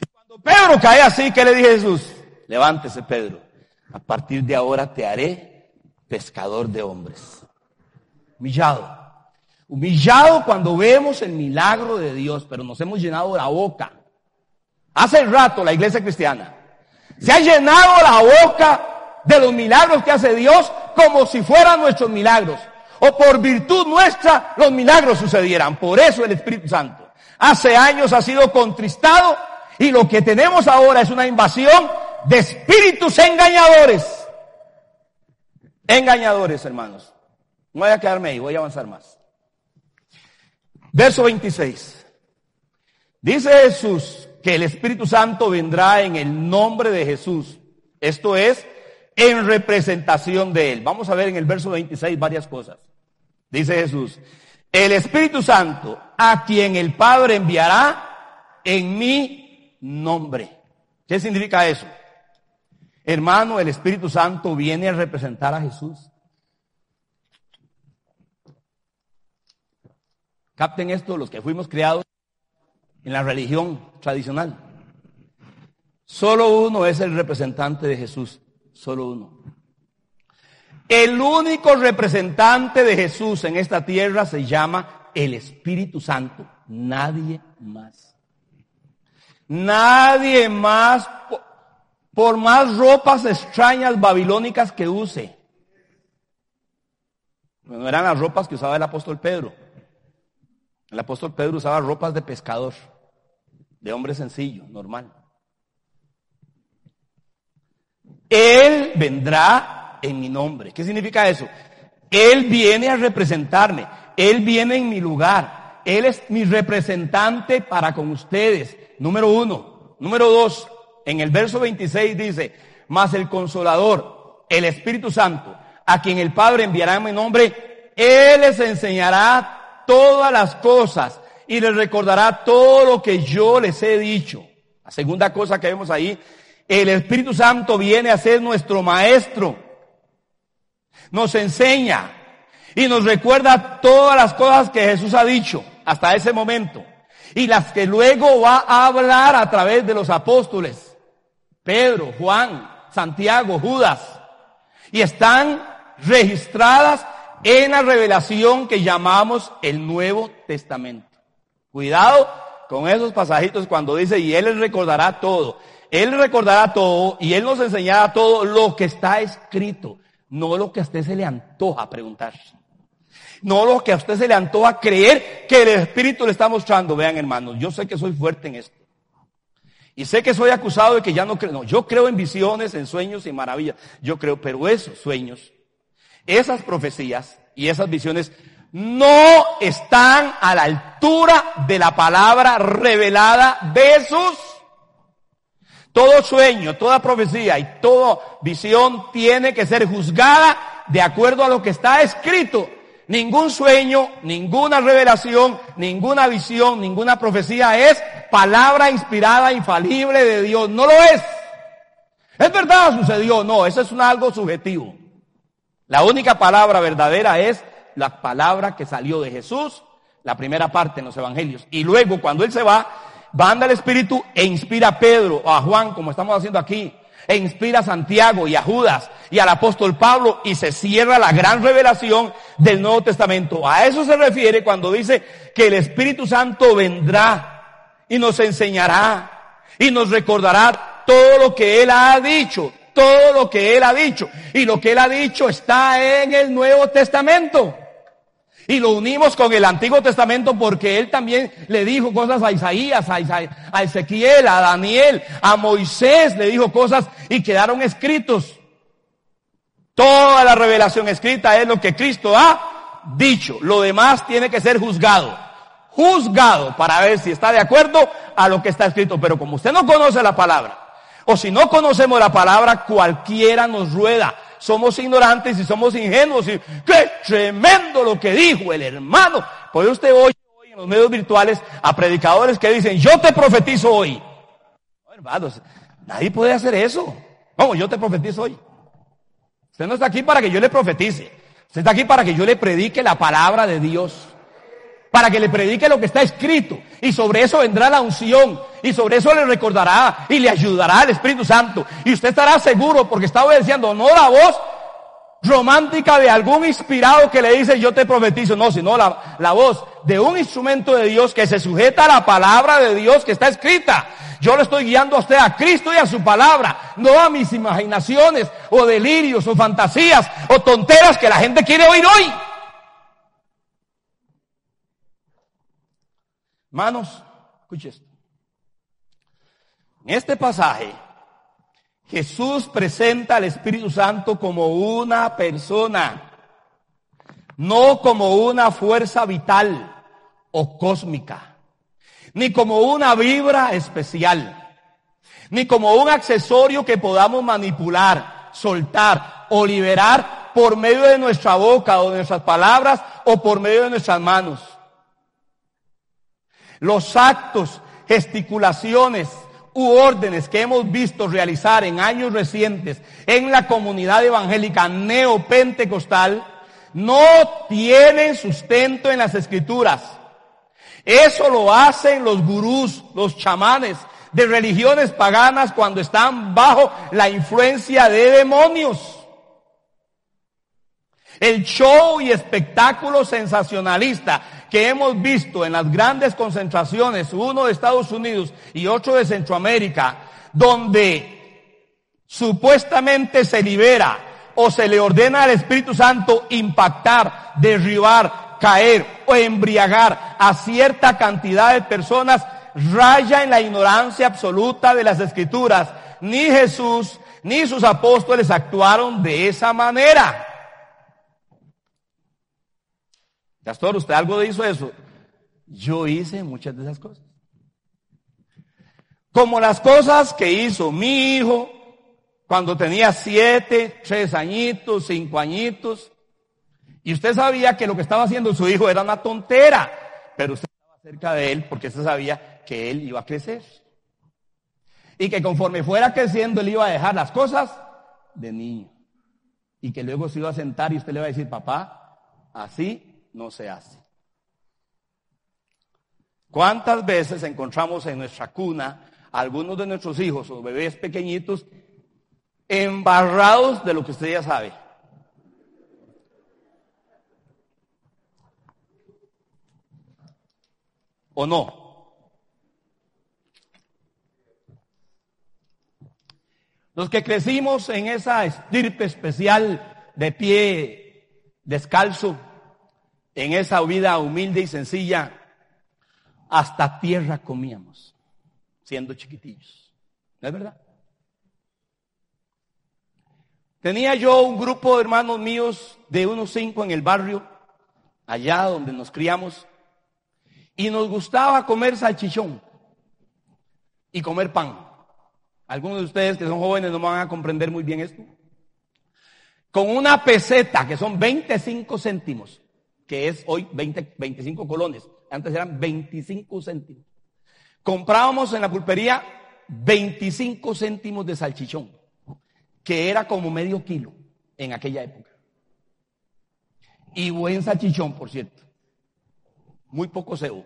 Y cuando Pedro cae así, ¿qué le dije a Jesús? Levántese, Pedro. A partir de ahora te haré pescador de hombres. Humillado. Humillado cuando vemos el milagro de Dios, pero nos hemos llenado la boca. Hace rato la iglesia cristiana se ha llenado la boca de los milagros que hace Dios como si fueran nuestros milagros o por virtud nuestra los milagros sucedieran. Por eso el Espíritu Santo hace años ha sido contristado y lo que tenemos ahora es una invasión de espíritus engañadores. Engañadores, hermanos. No voy a quedarme ahí, voy a avanzar más. Verso 26. Dice Jesús que el Espíritu Santo vendrá en el nombre de Jesús. Esto es en representación de Él. Vamos a ver en el verso 26 varias cosas. Dice Jesús, el Espíritu Santo a quien el Padre enviará en mi nombre. ¿Qué significa eso? Hermano, el Espíritu Santo viene a representar a Jesús. Capten esto los que fuimos criados en la religión tradicional. Solo uno es el representante de Jesús, solo uno. El único representante de Jesús en esta tierra se llama el Espíritu Santo. Nadie más. Nadie más, por más ropas extrañas babilónicas que use. No eran las ropas que usaba el apóstol Pedro. El apóstol Pedro usaba ropas de pescador, de hombre sencillo, normal. Él vendrá en mi nombre. ¿Qué significa eso? Él viene a representarme. Él viene en mi lugar. Él es mi representante para con ustedes. Número uno. Número dos. En el verso 26 dice, mas el consolador, el Espíritu Santo, a quien el Padre enviará en mi nombre, Él les enseñará todas las cosas y les recordará todo lo que yo les he dicho. La segunda cosa que vemos ahí, el Espíritu Santo viene a ser nuestro maestro nos enseña y nos recuerda todas las cosas que Jesús ha dicho hasta ese momento. y las que luego va a hablar a través de los apóstoles, Pedro, Juan, Santiago, Judas, y están registradas en la revelación que llamamos el Nuevo Testamento. Cuidado con esos pasajitos cuando dice, y Él les recordará todo. Él recordará todo y Él nos enseñará todo lo que está escrito, no lo que a usted se le antoja preguntar. No lo que a usted se le antoja creer que el Espíritu le está mostrando. Vean hermanos, yo sé que soy fuerte en esto. Y sé que soy acusado de que ya no creo. No, yo creo en visiones, en sueños y maravillas. Yo creo, pero esos sueños, esas profecías y esas visiones no están a la altura de la palabra revelada de Jesús. Todo sueño, toda profecía y toda visión tiene que ser juzgada de acuerdo a lo que está escrito. Ningún sueño, ninguna revelación, ninguna visión, ninguna profecía es palabra inspirada, infalible de Dios. No lo es. Es verdad, sucedió. No, eso es algo subjetivo. La única palabra verdadera es la palabra que salió de Jesús, la primera parte en los evangelios. Y luego, cuando Él se va, banda el Espíritu e inspira a Pedro a Juan, como estamos haciendo aquí, e inspira a Santiago y a Judas y al apóstol Pablo y se cierra la gran revelación del Nuevo Testamento. A eso se refiere cuando dice que el Espíritu Santo vendrá y nos enseñará y nos recordará todo lo que Él ha dicho, todo lo que Él ha dicho. Y lo que Él ha dicho está en el Nuevo Testamento. Y lo unimos con el Antiguo Testamento porque él también le dijo cosas a Isaías, a, Ezequiel, a Daniel, a Moisés, le dijo cosas y quedaron escritos. Toda la revelación escrita es lo que Cristo ha dicho. Lo demás tiene que ser juzgado. Juzgado para ver si está de acuerdo a lo que está escrito. Pero como usted no conoce la palabra, o si no conocemos la palabra, cualquiera nos rueda somos ignorantes y somos ingenuos. Y qué tremendo lo que dijo el hermano. Puede usted hoy, hoy en los medios virtuales a predicadores que dicen, yo te profetizo hoy. hermanos, nadie puede hacer eso. Vamos, yo te profetizo hoy. Usted no está aquí para que yo le profetice. Usted está aquí para que yo le predique la palabra de Dios para que le predique lo que está escrito. Y sobre eso vendrá la unción. Y sobre eso le recordará y le ayudará el Espíritu Santo. Y usted estará seguro porque está obedeciendo no la voz romántica de algún inspirado que le dice yo te profetizo. No, sino la, la voz de un instrumento de Dios que se sujeta a la palabra de Dios que está escrita. Yo le estoy guiando a usted a Cristo y a su palabra, no a mis imaginaciones o delirios o fantasías o tonteras que la gente quiere oír hoy. Hermanos, escuche esto. En este pasaje, Jesús presenta al Espíritu Santo como una persona, no como una fuerza vital o cósmica, ni como una vibra especial, ni como un accesorio que podamos manipular, soltar o liberar por medio de nuestra boca o de nuestras palabras o por medio de nuestras manos. Los actos, gesticulaciones u órdenes que hemos visto realizar en años recientes en la comunidad evangélica neopentecostal no tienen sustento en las escrituras. Eso lo hacen los gurús, los chamanes de religiones paganas cuando están bajo la influencia de demonios. El show y espectáculo sensacionalista que hemos visto en las grandes concentraciones, uno de Estados Unidos y otro de Centroamérica, donde supuestamente se libera o se le ordena al Espíritu Santo impactar, derribar, caer o embriagar a cierta cantidad de personas, raya en la ignorancia absoluta de las escrituras. Ni Jesús ni sus apóstoles actuaron de esa manera. Pastor, ¿usted algo hizo eso? Yo hice muchas de esas cosas. Como las cosas que hizo mi hijo cuando tenía siete, tres añitos, cinco añitos. Y usted sabía que lo que estaba haciendo su hijo era una tontera, pero usted estaba cerca de él porque usted sabía que él iba a crecer. Y que conforme fuera creciendo él iba a dejar las cosas de niño. Y que luego se iba a sentar y usted le iba a decir, papá, así no se hace. ¿Cuántas veces encontramos en nuestra cuna algunos de nuestros hijos o bebés pequeñitos embarrados de lo que usted ya sabe? ¿O no? Los que crecimos en esa estirpe especial de pie descalzo, en esa vida humilde y sencilla, hasta tierra comíamos, siendo chiquitillos. ¿No es verdad? Tenía yo un grupo de hermanos míos de unos cinco en el barrio, allá donde nos criamos, y nos gustaba comer salchichón y comer pan. Algunos de ustedes que son jóvenes no van a comprender muy bien esto. Con una peseta, que son 25 céntimos, que es hoy 20, 25 colones, antes eran 25 céntimos. Comprábamos en la pulpería 25 céntimos de salchichón, que era como medio kilo en aquella época. Y buen salchichón, por cierto. Muy poco cebo.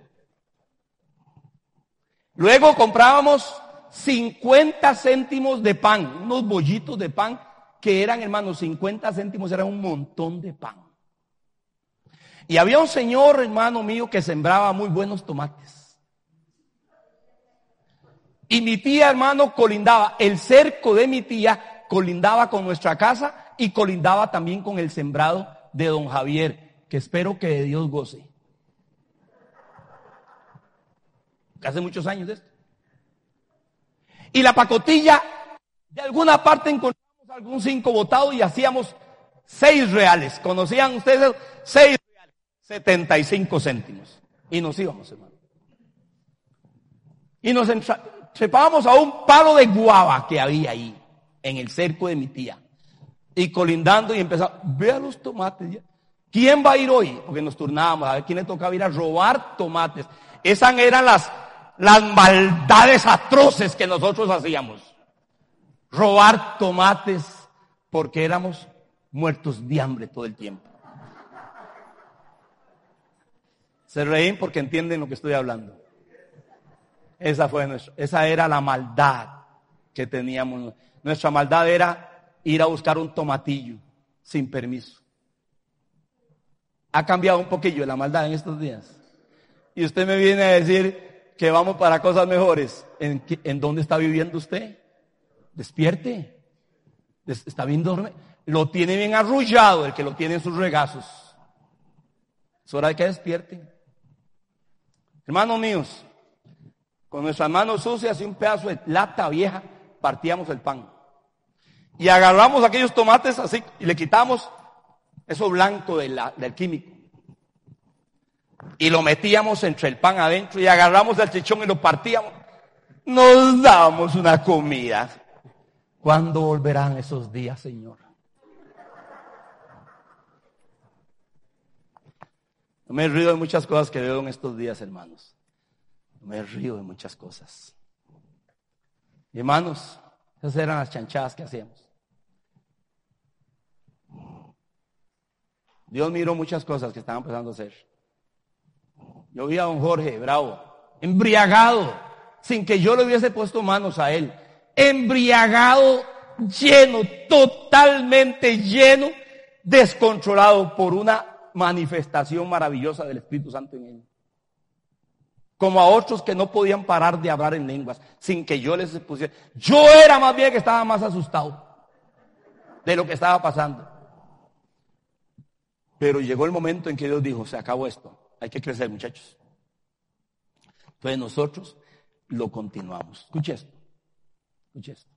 Luego comprábamos 50 céntimos de pan, unos bollitos de pan que eran, hermanos, 50 céntimos, era un montón de pan. Y había un señor, hermano mío, que sembraba muy buenos tomates. Y mi tía, hermano, colindaba, el cerco de mi tía colindaba con nuestra casa y colindaba también con el sembrado de don Javier, que espero que de Dios goce. Hace muchos años de esto. Y la pacotilla, de alguna parte encontramos algún cinco botado y hacíamos seis reales. ¿Conocían ustedes? Seis 75 céntimos. Y nos íbamos, hermano. Y nos trepábamos a un palo de guava que había ahí, en el cerco de mi tía. Y colindando y empezaba, vea los tomates. ¿Quién va a ir hoy? Porque nos turnábamos a ver quién le tocaba ir a robar tomates. Esas eran las, las maldades atroces que nosotros hacíamos. Robar tomates porque éramos muertos de hambre todo el tiempo. Se reín porque entienden lo que estoy hablando. Esa fue nuestra, esa era la maldad que teníamos. Nuestra maldad era ir a buscar un tomatillo sin permiso. Ha cambiado un poquillo la maldad en estos días. Y usted me viene a decir que vamos para cosas mejores. ¿En, en dónde está viviendo usted? Despierte. Está bien dormido. Lo tiene bien arrullado el que lo tiene en sus regazos. Es hora de que despierten. Hermanos míos, con nuestras manos sucias y un pedazo de lata vieja, partíamos el pan. Y agarramos aquellos tomates así y le quitamos eso blanco del químico. Y lo metíamos entre el pan adentro y agarramos el chichón y lo partíamos. Nos dábamos una comida. ¿Cuándo volverán esos días, Señor? Me río de muchas cosas que veo en estos días, hermanos. No me río de muchas cosas. Hermanos, esas eran las chanchadas que hacíamos. Dios miró muchas cosas que estaban empezando a hacer. Yo vi a don Jorge Bravo, embriagado, sin que yo le hubiese puesto manos a él. Embriagado, lleno, totalmente lleno, descontrolado por una manifestación maravillosa del Espíritu Santo en él. Como a otros que no podían parar de hablar en lenguas sin que yo les pusiera. Yo era más bien que estaba más asustado de lo que estaba pasando. Pero llegó el momento en que Dios dijo, se acabó esto, hay que crecer muchachos. Entonces nosotros lo continuamos. Escuche esto. Escuche esto.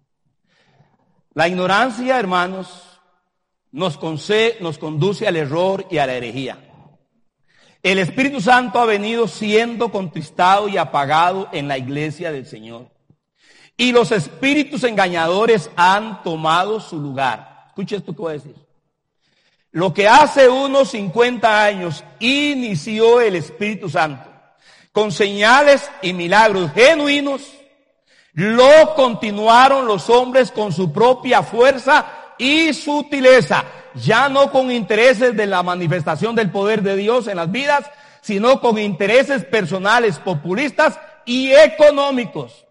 La ignorancia, hermanos, nos, nos conduce al error y a la herejía. El Espíritu Santo ha venido siendo contristado y apagado en la iglesia del Señor. Y los espíritus engañadores han tomado su lugar. Escuche esto que voy a decir. Lo que hace unos 50 años inició el Espíritu Santo con señales y milagros genuinos, lo continuaron los hombres con su propia fuerza y sutileza, ya no con intereses de la manifestación del poder de Dios en las vidas, sino con intereses personales, populistas y económicos.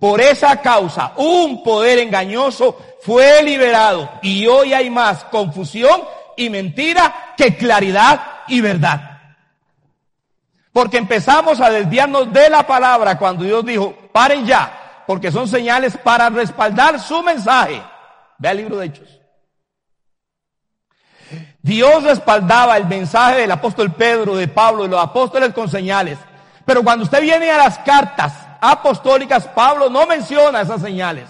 Por esa causa, un poder engañoso fue liberado y hoy hay más confusión y mentira que claridad y verdad. Porque empezamos a desviarnos de la palabra cuando Dios dijo, paren ya, porque son señales para respaldar su mensaje. Ve el libro de Hechos. Dios respaldaba el mensaje del apóstol Pedro, de Pablo y los apóstoles con señales. Pero cuando usted viene a las cartas apostólicas, Pablo no menciona esas señales.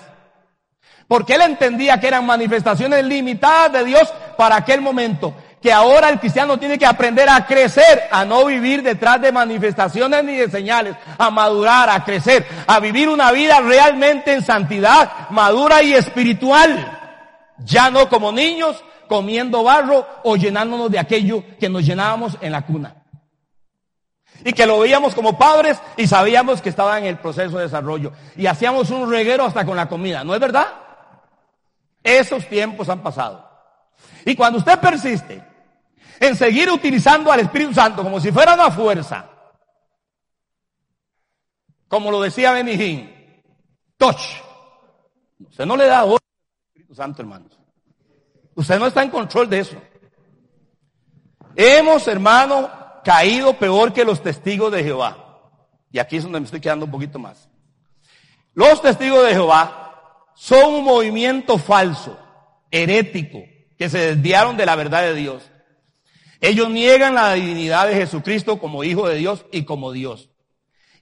Porque él entendía que eran manifestaciones limitadas de Dios para aquel momento. Que ahora el cristiano tiene que aprender a crecer, a no vivir detrás de manifestaciones ni de señales, a madurar, a crecer, a vivir una vida realmente en santidad, madura y espiritual. Ya no como niños comiendo barro o llenándonos de aquello que nos llenábamos en la cuna. Y que lo veíamos como padres y sabíamos que estaba en el proceso de desarrollo. Y hacíamos un reguero hasta con la comida, ¿no es verdad? Esos tiempos han pasado. Y cuando usted persiste en seguir utilizando al Espíritu Santo como si fuera una fuerza, como lo decía Benijín, touch. Usted no le da Santo, hermanos. Usted no está en control de eso. Hemos, hermano, caído peor que los testigos de Jehová. Y aquí es donde me estoy quedando un poquito más. Los testigos de Jehová son un movimiento falso, herético, que se desviaron de la verdad de Dios. Ellos niegan la divinidad de Jesucristo como Hijo de Dios y como Dios.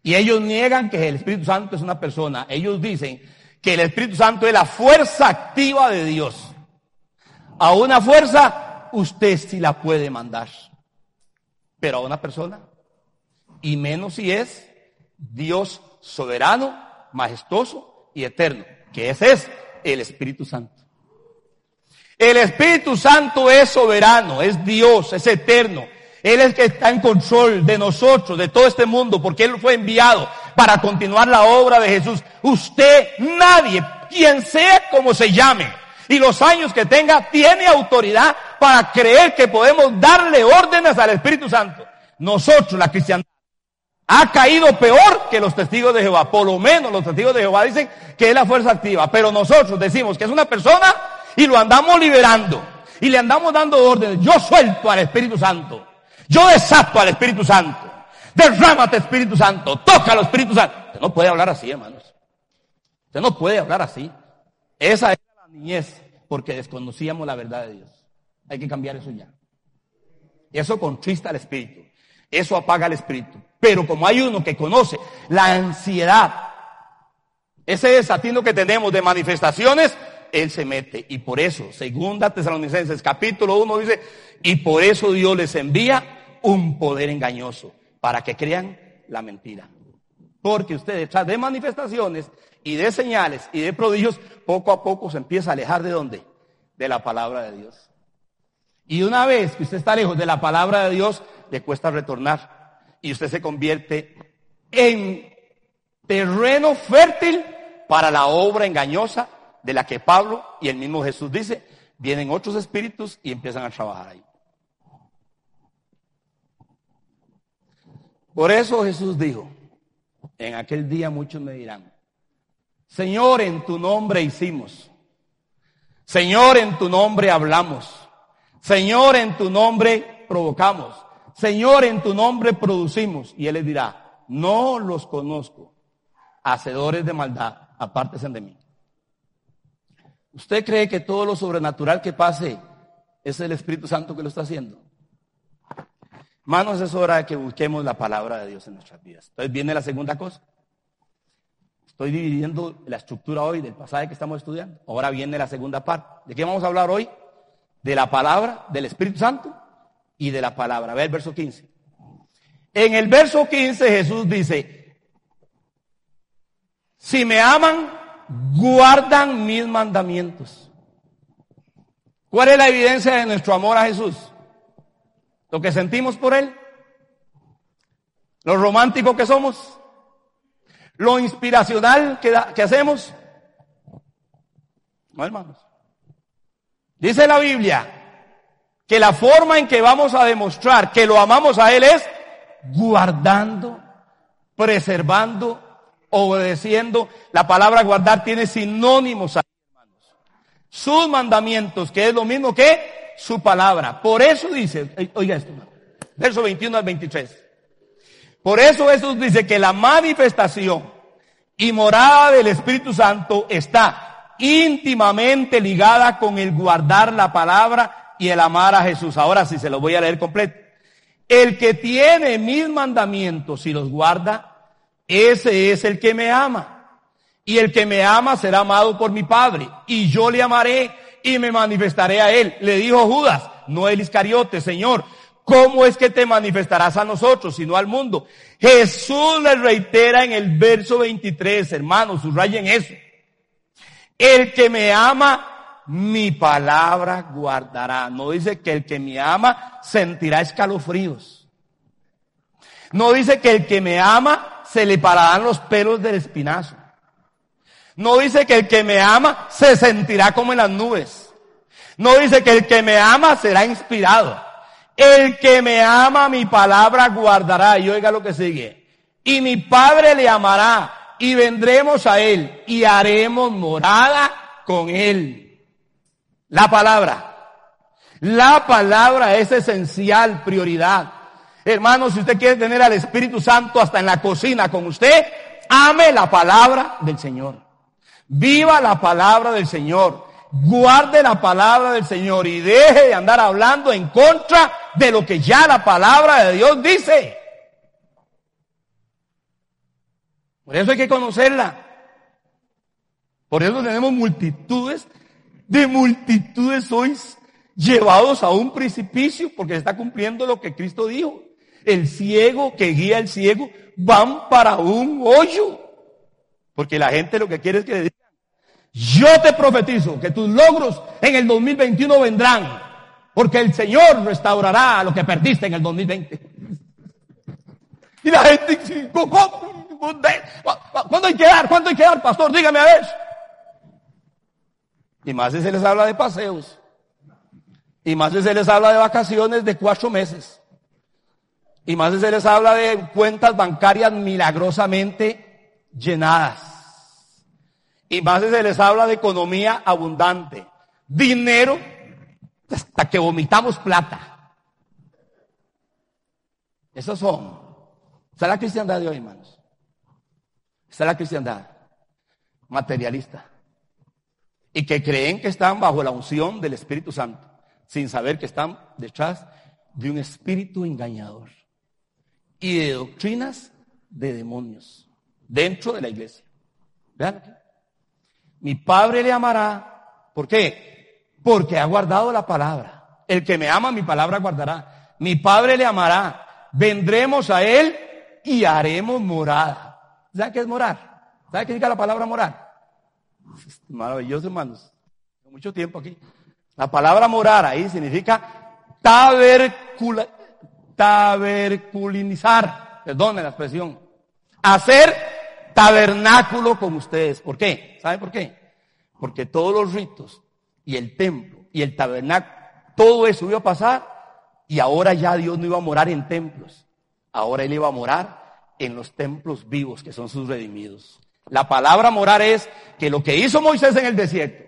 Y ellos niegan que el Espíritu Santo es una persona. Ellos dicen que el Espíritu Santo es la fuerza activa de Dios. A una fuerza usted sí la puede mandar. Pero a una persona, y menos si es Dios soberano, majestuoso y eterno que ese es el Espíritu Santo. El Espíritu Santo es soberano, es Dios, es eterno. Él es el que está en control de nosotros, de todo este mundo, porque Él fue enviado para continuar la obra de Jesús. Usted, nadie, quien sea como se llame, y los años que tenga, tiene autoridad para creer que podemos darle órdenes al Espíritu Santo. Nosotros, la cristiandad, ha caído peor que los testigos de Jehová. Por lo menos los testigos de Jehová dicen que es la fuerza activa. Pero nosotros decimos que es una persona y lo andamos liberando. Y le andamos dando órdenes. Yo suelto al Espíritu Santo. Yo desato al Espíritu Santo. Derrámate Espíritu Santo. Toca al Espíritu Santo. Usted no puede hablar así, hermanos. Usted no puede hablar así. Esa es la niñez porque desconocíamos la verdad de Dios. Hay que cambiar eso ya. Eso contrista al Espíritu. Eso apaga el Espíritu. Pero como hay uno que conoce la ansiedad, ese desatino que tenemos de manifestaciones, él se mete. Y por eso, segunda Tesalonicenses capítulo 1 dice, y por eso Dios les envía un poder engañoso, para que crean la mentira. Porque usted detrás de manifestaciones y de señales y de prodigios, poco a poco se empieza a alejar de dónde? De la palabra de Dios. Y una vez que usted está lejos de la palabra de Dios, le cuesta retornar y usted se convierte en terreno fértil para la obra engañosa de la que Pablo y el mismo Jesús dice, vienen otros espíritus y empiezan a trabajar ahí. Por eso Jesús dijo, en aquel día muchos me dirán, Señor, en tu nombre hicimos, Señor, en tu nombre hablamos, Señor, en tu nombre provocamos, Señor, en tu nombre producimos. Y él les dirá, no los conozco, hacedores de maldad, apártense de mí. ¿Usted cree que todo lo sobrenatural que pase es el Espíritu Santo que lo está haciendo? Manos, es hora de que busquemos la palabra de Dios en nuestras vidas. Entonces viene la segunda cosa. Estoy dividiendo la estructura hoy del pasaje que estamos estudiando. Ahora viene la segunda parte. ¿De qué vamos a hablar hoy? De la palabra del Espíritu Santo y de la palabra. Ve el verso 15. En el verso 15 Jesús dice, si me aman, guardan mis mandamientos. ¿Cuál es la evidencia de nuestro amor a Jesús? Lo que sentimos por Él. Lo romántico que somos. Lo inspiracional que, que hacemos. No, hermanos. Dice la Biblia que la forma en que vamos a demostrar que lo amamos a Él es Guardando, preservando, obedeciendo. La palabra guardar tiene sinónimos, hermanos. Sus mandamientos, que es lo mismo que su palabra. Por eso dice, oiga esto, verso 21 al 23. Por eso Jesús dice que la manifestación y morada del Espíritu Santo está íntimamente ligada con el guardar la palabra y el amar a Jesús. Ahora sí se lo voy a leer completo. El que tiene mis mandamientos y los guarda, ese es el que me ama. Y el que me ama será amado por mi Padre. Y yo le amaré y me manifestaré a él. Le dijo Judas, no el Iscariote, Señor, ¿Cómo es que te manifestarás a nosotros, sino al mundo? Jesús le reitera en el verso 23, hermanos, subrayen eso. El que me ama, mi palabra guardará. No dice que el que me ama sentirá escalofríos. No dice que el que me ama se le pararán los pelos del espinazo. No dice que el que me ama se sentirá como en las nubes. No dice que el que me ama será inspirado. El que me ama mi palabra guardará. Y oiga lo que sigue. Y mi Padre le amará y vendremos a él y haremos morada con él. La palabra. La palabra es esencial, prioridad. Hermano, si usted quiere tener al Espíritu Santo hasta en la cocina con usted, ame la palabra del Señor. Viva la palabra del Señor guarde la palabra del Señor y deje de andar hablando en contra de lo que ya la palabra de Dios dice. Por eso hay que conocerla. Por eso tenemos multitudes de multitudes sois llevados a un precipicio porque se está cumpliendo lo que Cristo dijo. El ciego que guía al ciego van para un hoyo. Porque la gente lo que quiere es que le diga yo te profetizo que tus logros en el 2021 vendrán, porque el Señor restaurará lo que perdiste en el 2020. Y la gente, ¿cuándo hay que dar? ¿Cuándo hay que dar, pastor? Dígame a ver. Y más si se les habla de paseos. Y más si se les habla de vacaciones de cuatro meses. Y más si se les habla de cuentas bancarias milagrosamente llenadas. Y más se les habla de economía abundante. Dinero hasta que vomitamos plata. Esos son. Esa es la cristiandad de hoy, hermanos. Esa es la cristiandad materialista. Y que creen que están bajo la unción del Espíritu Santo, sin saber que están detrás de un espíritu engañador y de doctrinas de demonios dentro de la iglesia. Vean aquí. Mi Padre le amará. ¿Por qué? Porque ha guardado la palabra. El que me ama, mi palabra guardará. Mi Padre le amará. Vendremos a Él y haremos morada. ¿Sabe qué es morar? ¿Sabe qué significa la palabra morar? Maravilloso, hermanos. Mucho tiempo aquí. La palabra morar ahí significa taberculinizar. Perdone la expresión. Hacer tabernáculo con ustedes. ¿Por qué? ¿Saben por qué? Porque todos los ritos y el templo y el tabernáculo, todo eso iba a pasar y ahora ya Dios no iba a morar en templos. Ahora Él iba a morar en los templos vivos que son sus redimidos. La palabra morar es que lo que hizo Moisés en el desierto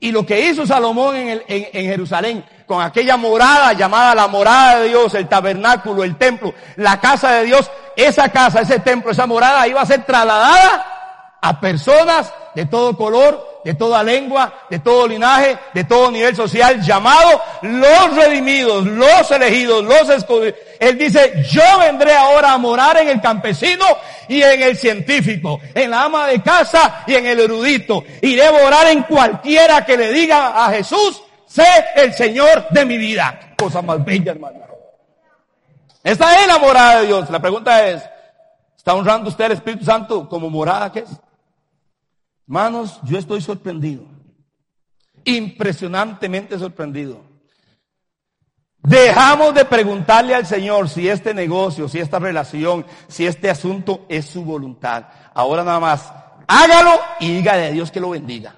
y lo que hizo Salomón en, en, Jerusalén con aquella morada llamada la morada de Dios, el tabernáculo, el templo, la casa de Dios, esa casa, ese templo, esa morada iba a ser trasladada a personas de todo color, de toda lengua, de todo linaje, de todo nivel social, llamado los redimidos, los elegidos, los escogidos. Él dice, yo vendré ahora a morar en el campesino y en el científico, en la ama de casa y en el erudito. Iré a morar en cualquiera que le diga a Jesús, sé el Señor de mi vida. Cosa más bella, hermano. Esta es la morada de Dios. La pregunta es, ¿está honrando usted el Espíritu Santo como morada que es? Hermanos, yo estoy sorprendido. Impresionantemente sorprendido. Dejamos de preguntarle al Señor si este negocio, si esta relación, si este asunto es su voluntad. Ahora nada más, hágalo y diga de Dios que lo bendiga.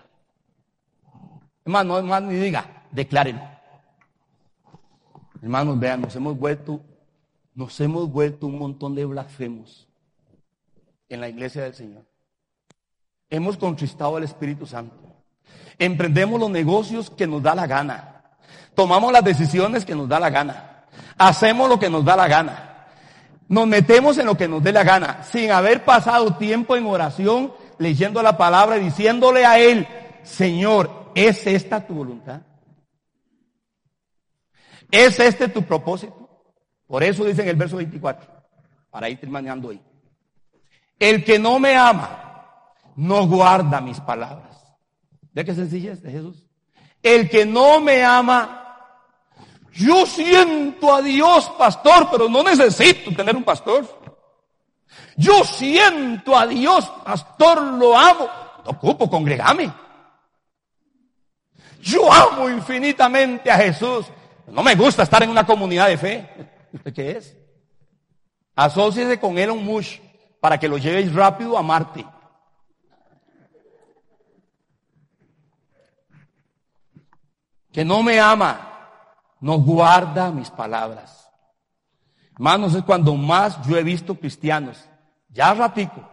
Hermano, no más ni diga, declárenlo. Hermanos, vean, nos hemos vuelto nos hemos vuelto un montón de blasfemos en la iglesia del Señor. Hemos contristado al Espíritu Santo. Emprendemos los negocios que nos da la gana. Tomamos las decisiones que nos da la gana. Hacemos lo que nos da la gana. Nos metemos en lo que nos dé la gana, sin haber pasado tiempo en oración, leyendo la palabra y diciéndole a Él, Señor, ¿es esta tu voluntad? ¿Es este tu propósito? Por eso dice en el verso 24, para ir terminando hoy. El que no me ama, no guarda mis palabras. ¿Ve qué sencilla es de Jesús? El que no me ama, yo siento a Dios pastor, pero no necesito tener un pastor. Yo siento a Dios pastor, lo amo. Ocupo, congregame. Yo amo infinitamente a Jesús. No me gusta estar en una comunidad de fe. ¿Usted qué es? Asociese con Elon Musk para que lo llevéis rápido a Marte. Que no me ama, no guarda mis palabras. Hermanos, es cuando más yo he visto cristianos, ya ratico,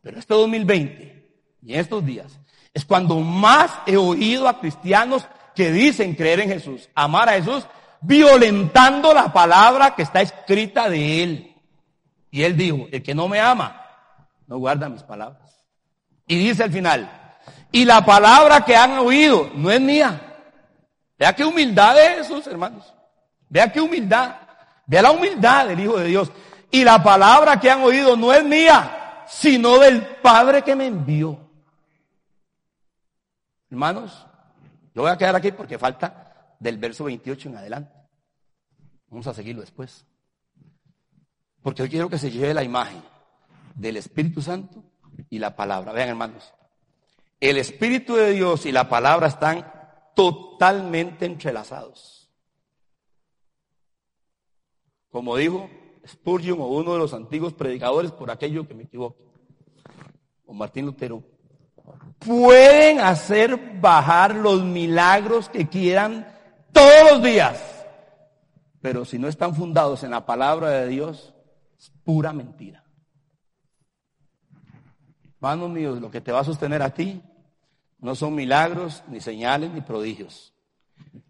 pero este 2020 y estos días, es cuando más he oído a cristianos que dicen creer en Jesús, amar a Jesús, violentando la palabra que está escrita de él. Y él dijo, el que no me ama, no guarda mis palabras. Y dice al final, y la palabra que han oído no es mía. Vea qué humildad de Jesús, hermanos. Vea qué humildad. Vea la humildad del Hijo de Dios. Y la palabra que han oído no es mía, sino del Padre que me envió. Hermanos, yo voy a quedar aquí porque falta del verso 28 en adelante. Vamos a seguirlo después. Porque hoy quiero que se lleve la imagen del Espíritu Santo y la palabra. Vean hermanos, el Espíritu de Dios y la palabra están totalmente entrelazados. Como dijo Spurgeon o uno de los antiguos predicadores, por aquello que me equivoco, o Martín Lutero, pueden hacer bajar los milagros que quieran todos los días. Pero si no están fundados en la palabra de Dios, es pura mentira. Hermanos míos, lo que te va a sostener a ti no son milagros, ni señales, ni prodigios.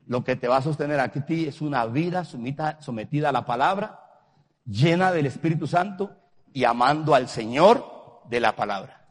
Lo que te va a sostener a ti es una vida sometida a la palabra, llena del Espíritu Santo y amando al Señor de la palabra.